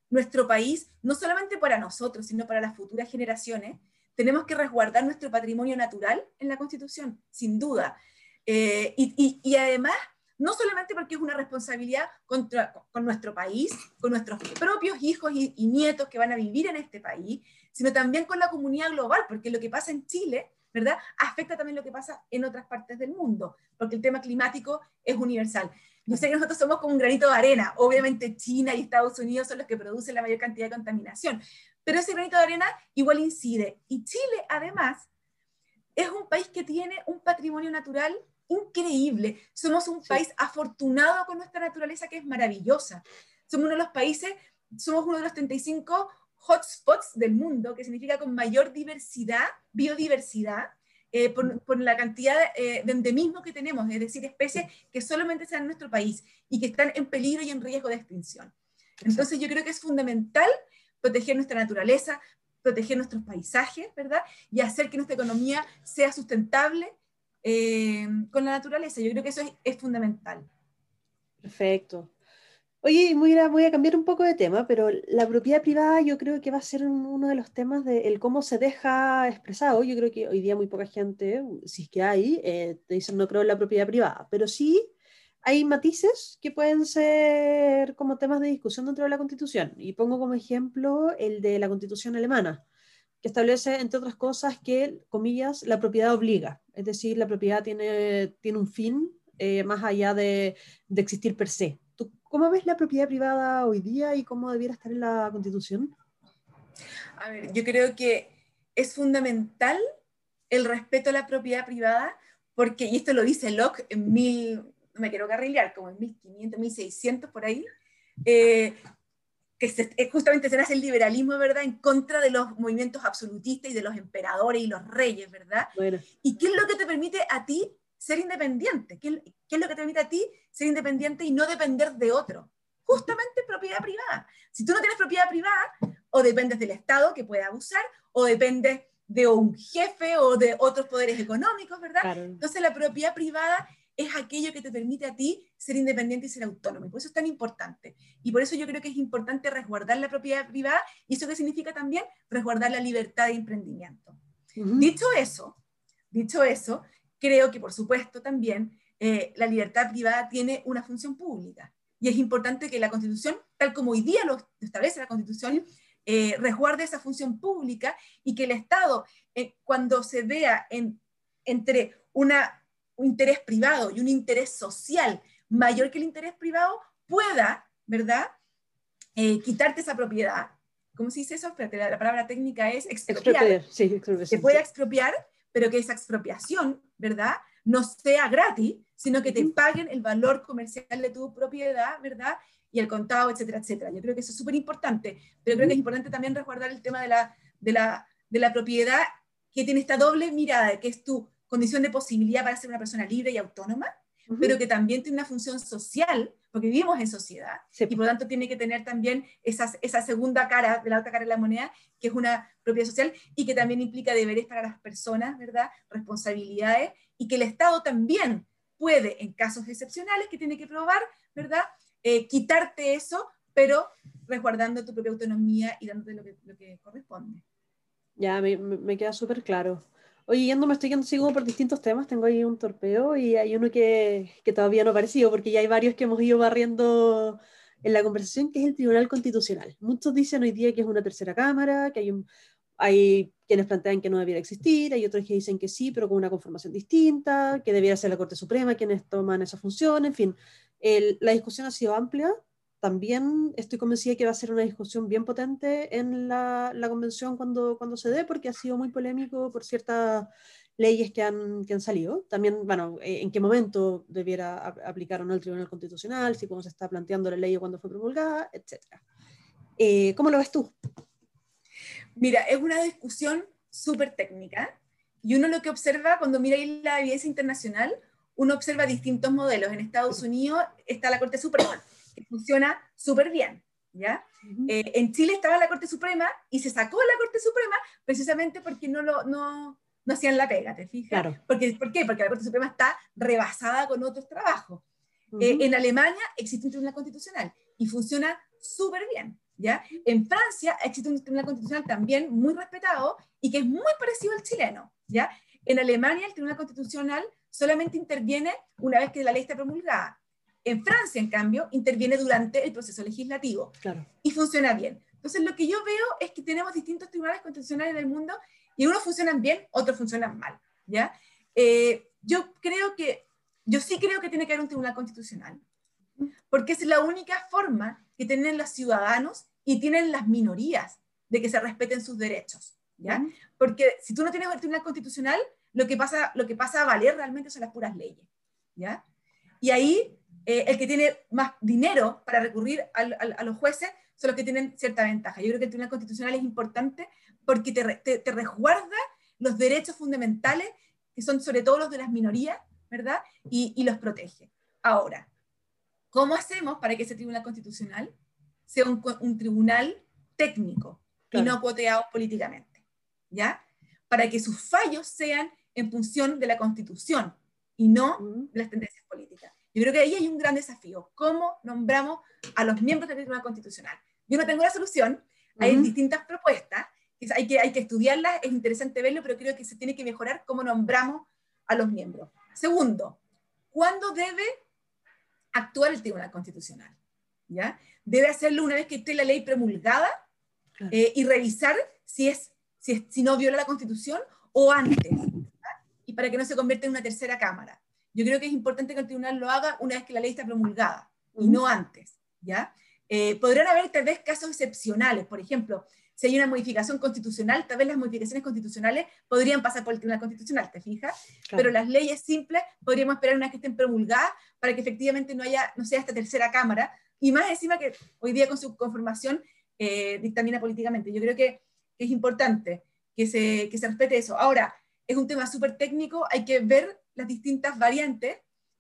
nuestro país, no solamente para nosotros, sino para las futuras generaciones, tenemos que resguardar nuestro patrimonio natural en la Constitución, sin duda. Eh, y, además, no solamente porque es una responsabilidad contra, con nuestro país, con nuestros propios hijos y, y, nietos que van a vivir en este país, sino también con la comunidad global, porque lo que pasa en Chile, ¿verdad?, afecta también lo que pasa en otras partes del mundo, porque el tema climático es universal. Yo sé que nosotros somos como un granito de arena, obviamente China y Estados Unidos son los que producen la mayor cantidad de contaminación, pero ese granito de arena igual incide. Y Chile, además, es un país que tiene un patrimonio natural increíble. Somos un país afortunado con nuestra naturaleza que es maravillosa. Somos uno de los países, somos uno de los 35 hotspots del mundo, que significa con mayor diversidad, biodiversidad, eh, por, la cantidad eh, de endemismo que tenemos, es decir, especies que solamente están en nuestro país y que están en peligro y en riesgo de extinción. Entonces yo creo que es fundamental proteger nuestra naturaleza, proteger nuestros paisajes, ¿verdad? Y hacer que nuestra economía sea sustentable eh, con la naturaleza. Yo creo que eso es, fundamental. Perfecto. Oye, voy a, voy a cambiar un poco de tema, pero la propiedad privada yo creo que va a ser uno de los temas de el cómo se deja expresado. Yo creo que hoy día muy poca gente, si es que hay, eh, te dicen no creo en la propiedad privada, pero sí hay matices que pueden ser como temas de discusión dentro de la Constitución. Y pongo como ejemplo el de la Constitución alemana, que establece, entre otras cosas, que, comillas, la propiedad obliga. Es decir, la propiedad tiene, tiene un fin eh, más allá de, de, existir per se. ¿Tú cómo ves la propiedad privada hoy día y cómo debiera estar en la Constitución? A ver, yo creo que es fundamental el respeto a la propiedad privada, porque, y esto lo dice Locke en mil, no me quiero carrilear, como en 1500, 1600 por ahí, eh, que eh, justamente se nace el liberalismo, ¿verdad?, en contra de los movimientos absolutistas y de los emperadores y los reyes, ¿verdad? ¿Y qué es lo que te permite a ti ser independiente? ¿Qué, es lo que te permite a ti ser independiente y no depender de otro? Justamente propiedad privada. Si tú no tienes propiedad privada, o dependes del Estado que puede abusar, o dependes de un jefe o de otros poderes económicos, ¿verdad? Entonces la propiedad privada es aquello que te permite a ti ser independiente y ser autónomo. Y por eso es tan importante. Y por eso yo creo que es importante resguardar la propiedad privada y eso que significa también resguardar la libertad de emprendimiento. Dicho eso, dicho eso, creo que por supuesto también eh, la libertad privada tiene una función pública. Y es importante que la Constitución, tal como hoy día lo establece la Constitución, eh, resguarde esa función pública y que el Estado, eh, cuando se vea en, entre una un interés privado y un interés social mayor que el interés privado, pueda, ¿verdad?, eh, quitarte esa propiedad. ¿Cómo se dice eso? la, la, palabra técnica es expropiar. Sí, se puede expropiar, pero que esa expropiación, ¿verdad?, no sea gratis, sino que te paguen el valor comercial de tu propiedad, ¿verdad? Y el contado, etcétera, etcétera. Yo creo que eso es súper importante, pero creo que es importante también resguardar el tema de la, de la, de la propiedad que tiene esta doble mirada, que es tu condición de posibilidad para ser una persona libre y autónoma, pero que también tiene una función social, porque vivimos en sociedad, y por lo tanto tiene que tener también esas, esa segunda cara, de la otra cara de la moneda, que es una propiedad social, y que también implica deberes para las personas, ¿verdad? Responsabilidades, y que el Estado también puede, en casos excepcionales que tiene que probar, ¿verdad? Eh, quitarte eso, pero resguardando tu propia autonomía y dándote lo que, lo que corresponde. Ya, me, me queda súper claro. Oye, yendo, me estoy yendo sigo por distintos temas, tengo ahí un torpeo y hay uno que, que todavía no ha aparecido, porque ya hay varios que hemos ido barriendo en la conversación, que es el Tribunal Constitucional. Muchos dicen hoy día que es una tercera cámara, que hay, un, hay quienes plantean que no debiera existir, hay otros que dicen que sí, pero con una conformación distinta, que debiera ser la Corte Suprema quienes toman esa función, en fin. El, la discusión ha sido amplia, también estoy convencida que va a ser una discusión bien potente en la, convención cuando, cuando se dé, porque ha sido muy polémico por ciertas leyes que han, salido. También, bueno, eh, en qué momento debiera aplicar o no el Tribunal Constitucional, si cómo se está planteando la ley o cuándo fue promulgada, etc. Eh, ¿Cómo lo ves tú? Mira, es una discusión súper técnica y uno lo que observa cuando mira la evidencia internacional, uno observa distintos modelos. En Estados Unidos está la Corte Suprema funciona súper bien. ¿ya? Eh, en Chile estaba la Corte Suprema y se sacó la Corte Suprema precisamente porque no, lo, no, no hacían la pega, ¿te fijas? Claro. Porque, ¿Por qué? Porque la Corte Suprema está rebasada con otros trabajos. Eh, en Alemania existe un tribunal constitucional y funciona súper bien. ¿ya? En Francia existe un tribunal constitucional también muy respetado y que es muy parecido al chileno. ¿ya? En Alemania el tribunal constitucional solamente interviene una vez que la ley está promulgada. En Francia, en cambio, interviene durante el proceso legislativo Claro. y funciona bien. Entonces, lo que yo veo es que tenemos distintos tribunales constitucionales en el mundo y unos funcionan bien, otros funcionan mal. ¿ya? Eh, yo creo que, yo sí creo que tiene que haber un tribunal constitucional, porque es la única forma que tienen los ciudadanos y tienen las minorías de que se respeten sus derechos. ¿ya? Porque si tú no tienes un tribunal constitucional, lo que pasa, lo que pasa a valer realmente son las puras leyes. ¿ya? Y ahí eh, el que tiene más dinero para recurrir al- al- a los jueces son los que tienen cierta ventaja. Yo creo que el Tribunal Constitucional es importante porque te, re- te- te resguarda los derechos fundamentales, que son sobre todo los de las minorías, ¿verdad? Y, y los protege. Ahora, ¿cómo hacemos para que ese Tribunal Constitucional sea un, tribunal técnico y no cuoteado políticamente? ¿Ya? Para que sus fallos sean en función de la Constitución y no de las tendencias políticas. Yo creo que ahí hay un gran desafío. ¿Cómo nombramos a los miembros del Tribunal Constitucional? Yo no tengo la solución, hay Ujú. distintas propuestas, hay que, hay que estudiarlas, es interesante verlo, pero creo que se tiene que mejorar cómo nombramos a los miembros. Segundo, ¿cuándo debe actuar el Tribunal Constitucional? ¿Ya? Debe hacerlo una vez que esté la ley promulgada Claro. eh, y revisar si, es, si, es, si no viola la Constitución o antes, ¿ya? y para que no se convierta en una tercera Cámara. Yo creo que es importante que el tribunal lo haga una vez que la ley está promulgada y no antes, ¿ya? Eh, podrán haber tal vez casos excepcionales, por ejemplo, si hay una modificación constitucional, tal vez las modificaciones constitucionales podrían pasar por el Tribunal Constitucional, ¿te fijas? Claro. Pero las leyes simples podríamos esperar una vez que estén promulgadas para que efectivamente no haya, no sea esta tercera cámara, y más encima que hoy día con su conformación eh, dictamina políticamente. Yo creo que, que es importante que se, que se respete eso. Ahora, es un tema súper técnico, hay que ver las distintas variantes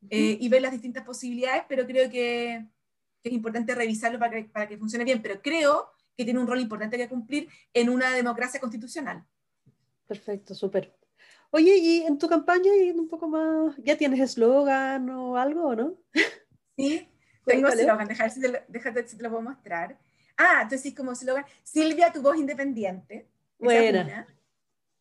eh, y ver las distintas posibilidades, pero creo que, que es importante revisarlo para que, para que funcione bien. Pero creo que tiene un rol importante que cumplir en una democracia constitucional. Perfecto, súper. Oye, y en tu campaña, y un poco más, ¿ya tienes eslogan o algo o no? Sí, tengo eslogan, déjame ver si te lo, déjate si te lo puedo mostrar. Ah, entonces como eslogan, Silvia, tu voz independiente. Buena.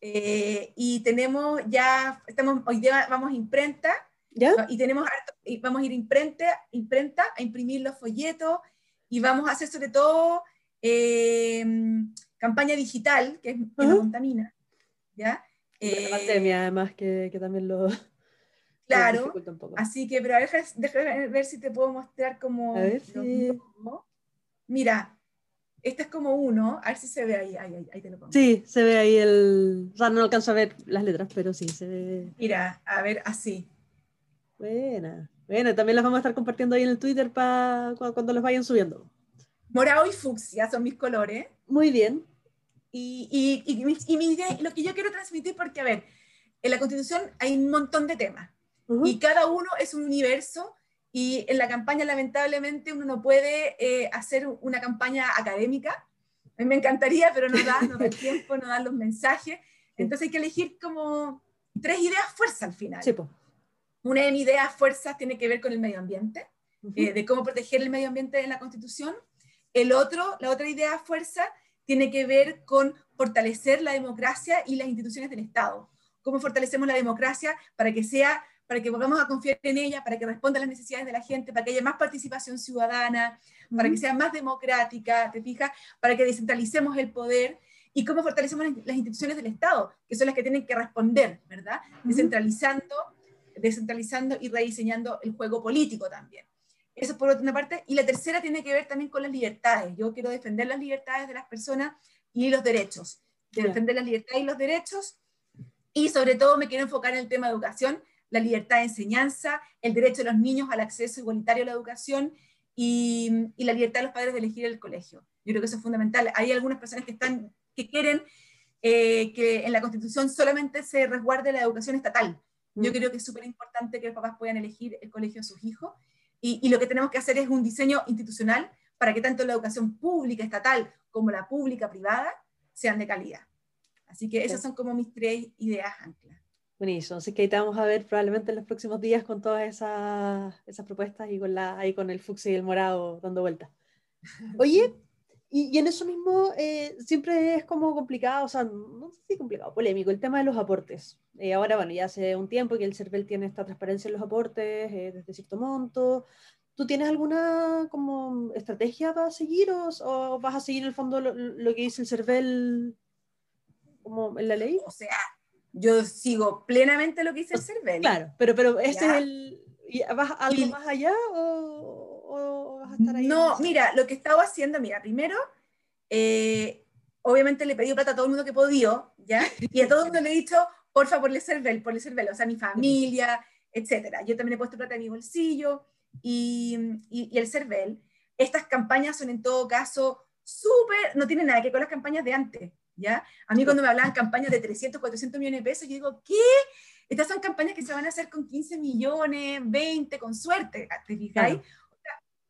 Eh, y tenemos ya, estamos, hoy día vamos a imprenta, ¿Ya? y tenemos harto- y vamos a ir imprenta, imprenta a imprimir los folletos y vamos a hacer sobre todo eh, campaña digital, que es que no Ajá. contamina, ¿ya? Con la Eh, pandemia, además, que, que también lo, Claro, un poco. Así que, pero a ver, déjame ver si te puedo mostrar como... A ver si-. Mira, este es como uno, a ver si se ve ahí, ahí, ahí, ahí te lo pongo. Sí, se ve ahí el... O sea, no alcanzo a ver las letras, pero sí, se ve... Mira, a ver, así. Buena. Bueno, también las vamos a estar compartiendo ahí en el Twitter para cuando los vayan subiendo. Morado y fucsia son mis colores. Muy bien. Y, y, y, mi- y mi idea, lo que yo quiero transmitir, porque, a ver, en la Constitución hay un montón de temas. Ujú. y cada uno es un universo y en la campaña lamentablemente uno no puede eh, hacer una campaña académica. A mí me encantaría, pero no da, no da el tiempo, no dan los mensajes. Entonces hay que elegir como tres ideas fuerza al final. Sí. Una de mis ideas fuerzas tiene que ver con el medio ambiente, eh, de cómo proteger el medio ambiente en la Constitución. El otro, la otra idea fuerza tiene que ver con fortalecer la democracia y las instituciones del Estado. Cómo fortalecemos la democracia para que sea para que volvamos a confiar en ella, para que responda a las necesidades de la gente, para que haya más participación ciudadana, para que sea más democrática, ¿te fijas? Para que descentralicemos el poder y cómo fortalecemos las- instituciones del Estado, que son las que tienen que responder, ¿verdad? Ujú. Descentralizando, descentralizando y rediseñando el juego político también. Eso por una parte. Y la tercera tiene que ver también con las libertades. Yo quiero defender las libertades de las personas y los derechos. De defender las libertades y los derechos. Y sobre todo me quiero enfocar en el tema de educación, la libertad de enseñanza, el derecho de los niños al acceso igualitario a la educación y, y la libertad de los padres de elegir el colegio. Yo creo que eso es fundamental. Hay algunas personas que, están, que quieren eh, que en la Constitución solamente se resguarde la educación estatal. Yo Mm. creo que es súper importante que los papás puedan elegir el colegio de sus hijos y, lo que tenemos que hacer es un diseño institucional para que tanto la educación pública, estatal, como la pública, privada, sean de calidad. Así que esas son como mis tres ideas anclas. Buenísimo, así que ahí te vamos a ver probablemente en los próximos días con todas esas, esas propuestas y con la, ahí con el fucsia y el morado dando vueltas. Oye, y, en eso mismo eh, siempre es como complicado, o sea, no sé si complicado, polémico, el tema de los aportes. Eh, ahora, bueno, ya hace un tiempo que el CERVEL tiene esta transparencia en los aportes eh, desde cierto monto. ¿Tú tienes alguna como estrategia para seguir o, vas a seguir en el fondo lo, lo, que dice el CERVEL como en la ley? O sea, yo sigo plenamente lo que dice el CERVEL. Claro, pero, pero ese es el... ¿Vas algo más allá o...? No, mira, lo que estaba haciendo, mira, primero, eh, obviamente le pedí plata a todo el mundo que podía, ¿ya? Y a todo el mundo le he dicho, por favor, le cervel, por le cervel, o sea, mi familia, etcétera. Yo también he puesto plata en mi bolsillo y, y, el cervel. Estas campañas son en todo caso súper, no tienen nada que ver con las campañas de antes, ¿ya? A mí cuando me hablaban campañas de 300, 400 millones de pesos, yo digo, ¿qué? Estas son campañas que se van a hacer con 15 millones, 20, con suerte, ¿te fijáis?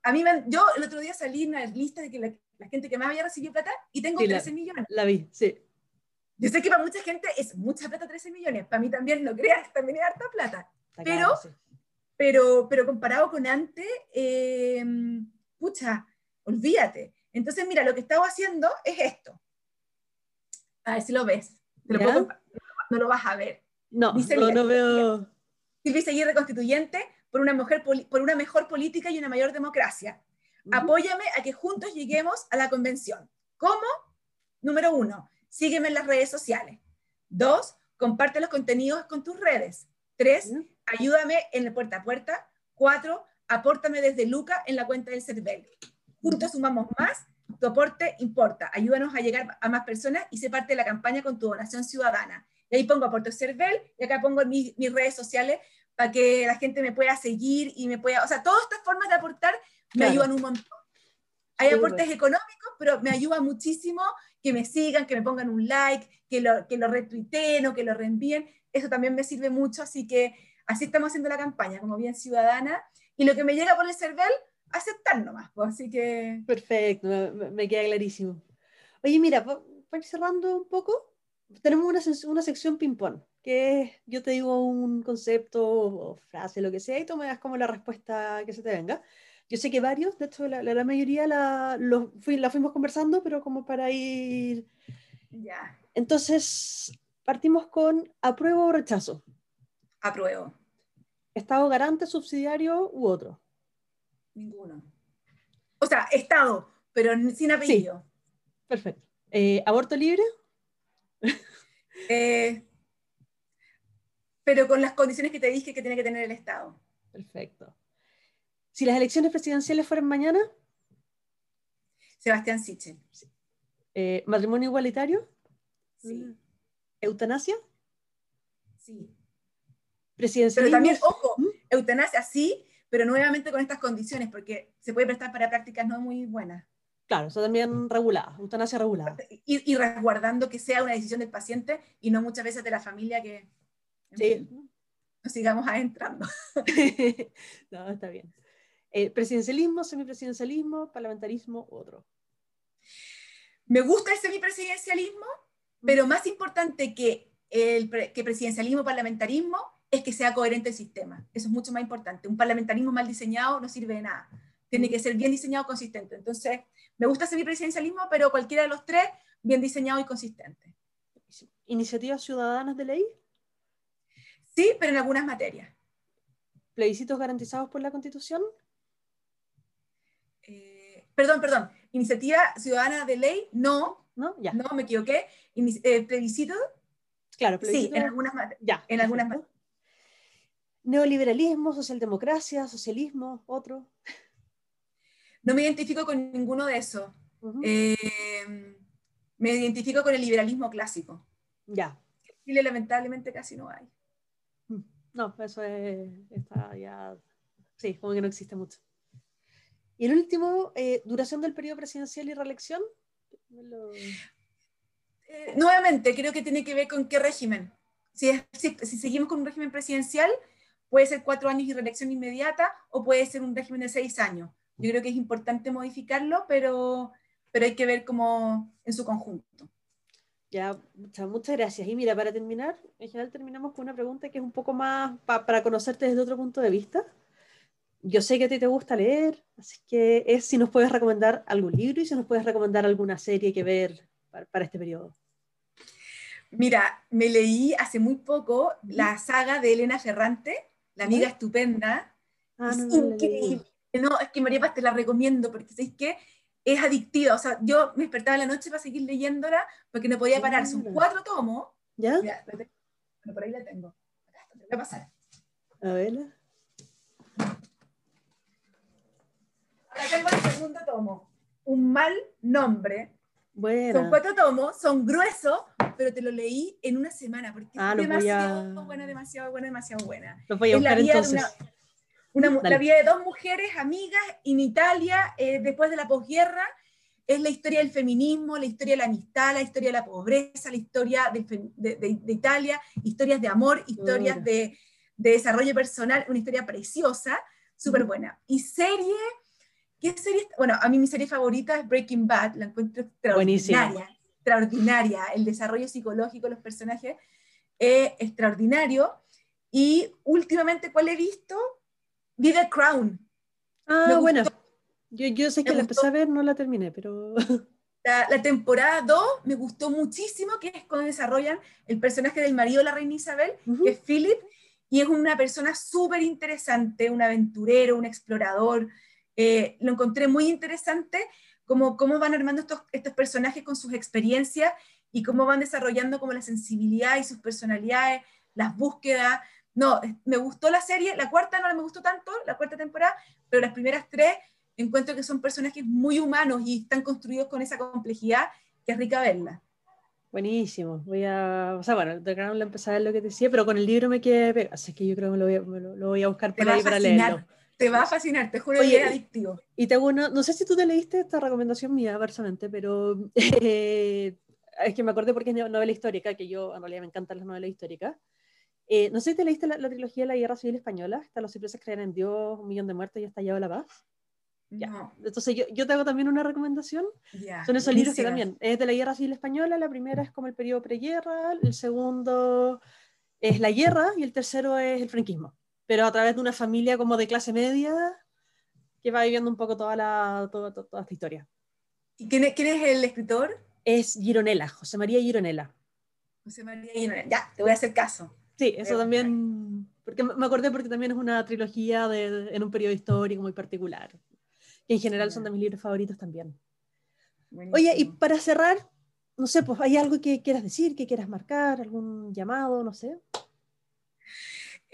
a mí, yo el otro día salí en una lista de que la, gente que más había recibido plata y tengo 13 millones. La vi, sí. Yo sé que para mucha gente es mucha plata 13 millones, para mí también, no creas, también es harta plata. pero, pero, pero comparado con antes, eh, pucha, olvídate. Entonces, mira, lo que estaba haciendo es esto. A ver si lo ves. no lo vas a ver. No, no, no veo. Silvia Seguirre Constituyente, por una, mujer, por una mejor política y una mayor democracia. Apóyame a que juntos lleguemos a la convención. ¿Cómo? Número uno, sígueme en las redes sociales. Dos, comparte los contenidos con tus redes. Tres, ayúdame en el puerta a puerta. Cuatro, apórtame desde Luca en la cuenta del CERVEL. Juntos sumamos más, tu aporte importa. Ayúdanos a llegar a más personas y sé parte de la campaña con tu donación ciudadana. Y ahí pongo aporte CERVEL y acá pongo mis, mis redes sociales para que la gente me pueda seguir y me pueda, o sea, todas estas formas de aportar me ayudan un montón. Hay aportes económicos, pero me ayuda muchísimo que me sigan, que me pongan un like, que lo, que lo retuiteen o que lo reenvíen. Eso también me sirve mucho, así que así estamos haciendo la campaña, como bien ciudadana. Y lo que me llega por el CERVEL, aceptar nomás. Pues, así que... Perfecto, me, queda clarísimo. Oye, mira, para ir cerrando un poco, tenemos una, una sección ping-pong que yo te digo un concepto o frase, lo que sea, y tú me das como la respuesta que se te venga. Yo sé que varios, de hecho la, la mayoría la, la fuimos conversando, pero como para ir... Ya. Entonces, partimos con apruebo o rechazo. Apruebo. ¿Estado garante, subsidiario u otro? Ninguno. O sea, Estado, pero sin apellido. Perfecto. Eh, ¿Aborto libre? eh, pero con las condiciones que te dije que tiene que tener el Estado. Perfecto. Si las elecciones presidenciales fueran mañana. Sebastián Sichel. Eh, ¿Matrimonio igualitario? Sí. ¿Eutanasia? Sí. ¿Presidencialismo? Pero también, ojo, ¿Mm? eutanasia sí, pero nuevamente con estas condiciones, porque se puede prestar para prácticas no muy buenas. Claro, eso también regulada, eutanasia regulada. Y, y resguardando que sea una decisión del paciente y no muchas veces de la familia que, Sí. No sigamos adentrando. no, está bien. Eh, ¿Presidencialismo, semipresidencialismo, parlamentarismo, otro? Me gusta el semipresidencialismo, pero más importante que el que presidencialismo, parlamentarismo, es que sea coherente el sistema. Eso es mucho más importante. Un parlamentarismo mal diseñado no sirve de nada. Tiene que ser bien diseñado, consistente. Entonces, me gusta semipresidencialismo, pero cualquiera de los tres, bien diseñado y consistente. ¿Iniciativas ciudadanas de ley? Sí, pero en algunas materias. ¿Plebiscitos garantizados por la Constitución? Eh, perdón, perdón. Iniciativa ciudadana de ley, no. No, ya. No, me equivoqué. Eh, ¿Plebiscito? Claro, plebiscito. Sí, en algunas. Ya. En algunas materias. Neoliberalismo, socialdemocracia, socialismo, otro. No me identifico con ninguno de esos. Eh, me identifico con el liberalismo clásico. Ya. En Chile lamentablemente casi no hay. No, eso es, está ya, sí, como que no existe mucho. Y el último, eh, duración del periodo presidencial y reelección. Eh, nuevamente, creo que tiene que ver con qué régimen. Si, si, seguimos con un régimen presidencial, puede ser cuatro años y reelección inmediata o puede ser un régimen de seis años. Yo creo que es importante modificarlo, pero, pero hay que ver cómo en su conjunto. Ya, muchas, muchas gracias. Y mira, para terminar, en general terminamos con una pregunta que es un poco más para conocerte desde otro punto de vista. Yo sé que a ti te gusta leer, así que es si nos puedes recomendar algún libro y si nos puedes recomendar alguna serie que ver para, este periodo. Mira, me leí hace muy poco la saga de Elena Ferrante, La amiga estupenda. Ah, es no, increíble. No, es que María Paz te la recomiendo porque sabéis que es adictiva. O sea, yo me despertaba en la noche para seguir leyéndola porque no podía parar. Son cuatro tomos. ¿Ya? Mira, bueno, por ahí la tengo. Acá te voy a pasar. A verla. Acá tengo el segundo tomo. Un mal nombre. Bueno. Son cuatro tomos, son gruesos, pero te lo leí en una semana porque ah, es demasiado buena, demasiado buena, demasiado buena. Lo voy a buscar entonces. Una, la vida de dos mujeres amigas en Italia eh, después de la posguerra. Es la historia del feminismo, la historia de la amistad, la historia de la pobreza, la historia de, de, Italia, historias de amor, historias de, desarrollo personal, una historia preciosa, súper buena. Y serie, ¿qué serie? Bueno, a mí mi serie favorita es Breaking Bad, la encuentro extraordinaria, extraordinaria. El desarrollo psicológico de los personajes es extraordinario. Y últimamente, ¿cuál he visto? Vi The Crown. Ah, bueno. Yo, yo sé que la empecé a ver, no la terminé, pero... La, la, temporada 2 me gustó muchísimo, que es cuando desarrollan el personaje del marido de la reina Isabel, que es Philip, y es una persona súper interesante, un aventurero, un explorador. Eh, lo encontré muy interesante como cómo van armando estos, estos personajes con sus experiencias y cómo van desarrollando como la sensibilidad y sus personalidades, las búsquedas. No, me gustó la serie, la cuarta no me gustó tanto, la cuarta temporada, pero las primeras tres encuentro que son personajes muy humanos y están construidos con esa complejidad que es rica verla. Buenísimo. Voy a, o sea, bueno, de empecé a ver lo que te decía, pero con el libro me quedé, así que yo creo que lo voy a, lo, voy a buscar por ahí para leerlo. Te va a fascinar, te juro que es adictivo. Y te bueno, no sé si tú te leíste esta recomendación mía, personalmente, pero eh, es que me acordé porque es novela histórica, que yo en realidad me encantan las novelas históricas. Eh, no sé si te leíste la, trilogía de la Guerra Civil Española, está Los cipreses creen en Dios, Un millón de muertos y Estallado la paz. Ya. Entonces yo, yo, te hago también una recomendación. Son esos libros que también es de la Guerra Civil Española. La primera es como el periodo preguerra, el segundo es la guerra y el tercero es el franquismo. Pero a través de una familia como de clase media que va viviendo un poco toda, la, toda, toda, esta historia. ¿Y quién es, quién es el escritor? Es Gironella, José María Gironella. José María Gironella. Ya, te voy a hacer caso. Sí, eso también, porque me acordé porque también es una trilogía de, en un periodo histórico muy particular, que en general son de mis libros favoritos también. Oye, y para cerrar, no sé, pues hay algo que quieras decir, que quieras marcar, algún llamado, no sé.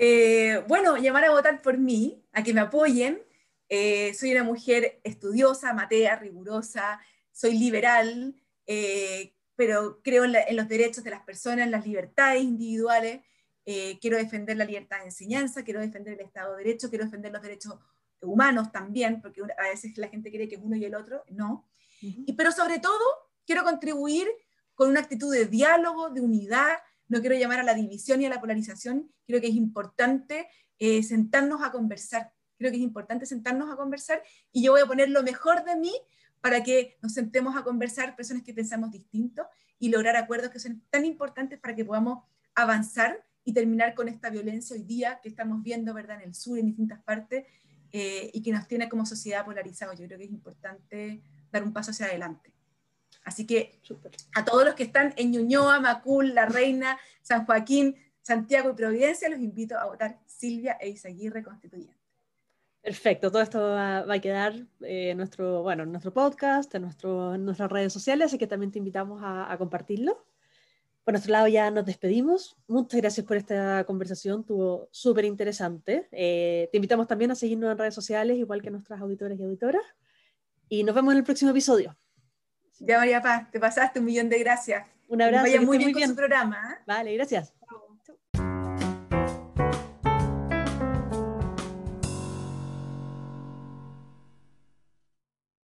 Eh, bueno, llamar a votar por mí, a que me apoyen. Eh, soy una mujer estudiosa, matea, rigurosa, soy liberal, eh, pero creo en, en, los derechos de las personas, en las libertades individuales. quiero defender la libertad de enseñanza, quiero defender el Estado de Derecho, quiero defender los derechos humanos también, porque a veces la gente cree que es uno y el otro, no. y, pero sobre todo, quiero contribuir con una actitud de diálogo, de unidad, no quiero llamar a la división y a la polarización, creo que es importante eh, sentarnos a conversar, creo que es importante sentarnos a conversar y yo voy a poner lo mejor de mí para que nos sentemos a conversar personas que pensamos distinto y lograr acuerdos que son tan importantes para que podamos avanzar y terminar con esta violencia hoy día que estamos viendo ¿verdad? en el sur, en distintas partes, eh, y que nos tiene como sociedad polarizados. Yo creo que es importante dar un paso hacia adelante. Así que a todos los que están en Ñuñoa, Macul, La Reina, San Joaquín, Santiago y Providencia, los invito a votar Silvia e Isaguirre Constituyente. Perfecto, todo esto va, a quedar en nuestro, bueno, en nuestro podcast, en, nuestro, en nuestras redes sociales, así que también te invitamos a, a compartirlo. Por nuestro lado ya nos despedimos. Muchas gracias por esta conversación, estuvo súper interesante. Eh, te invitamos también a seguirnos en redes sociales, igual que nuestras auditores y auditoras. Y nos vemos en el próximo episodio. Ya, María Paz, te pasaste un millón de gracias. Un abrazo. Vaya muy bien, con su programa. Vale, gracias.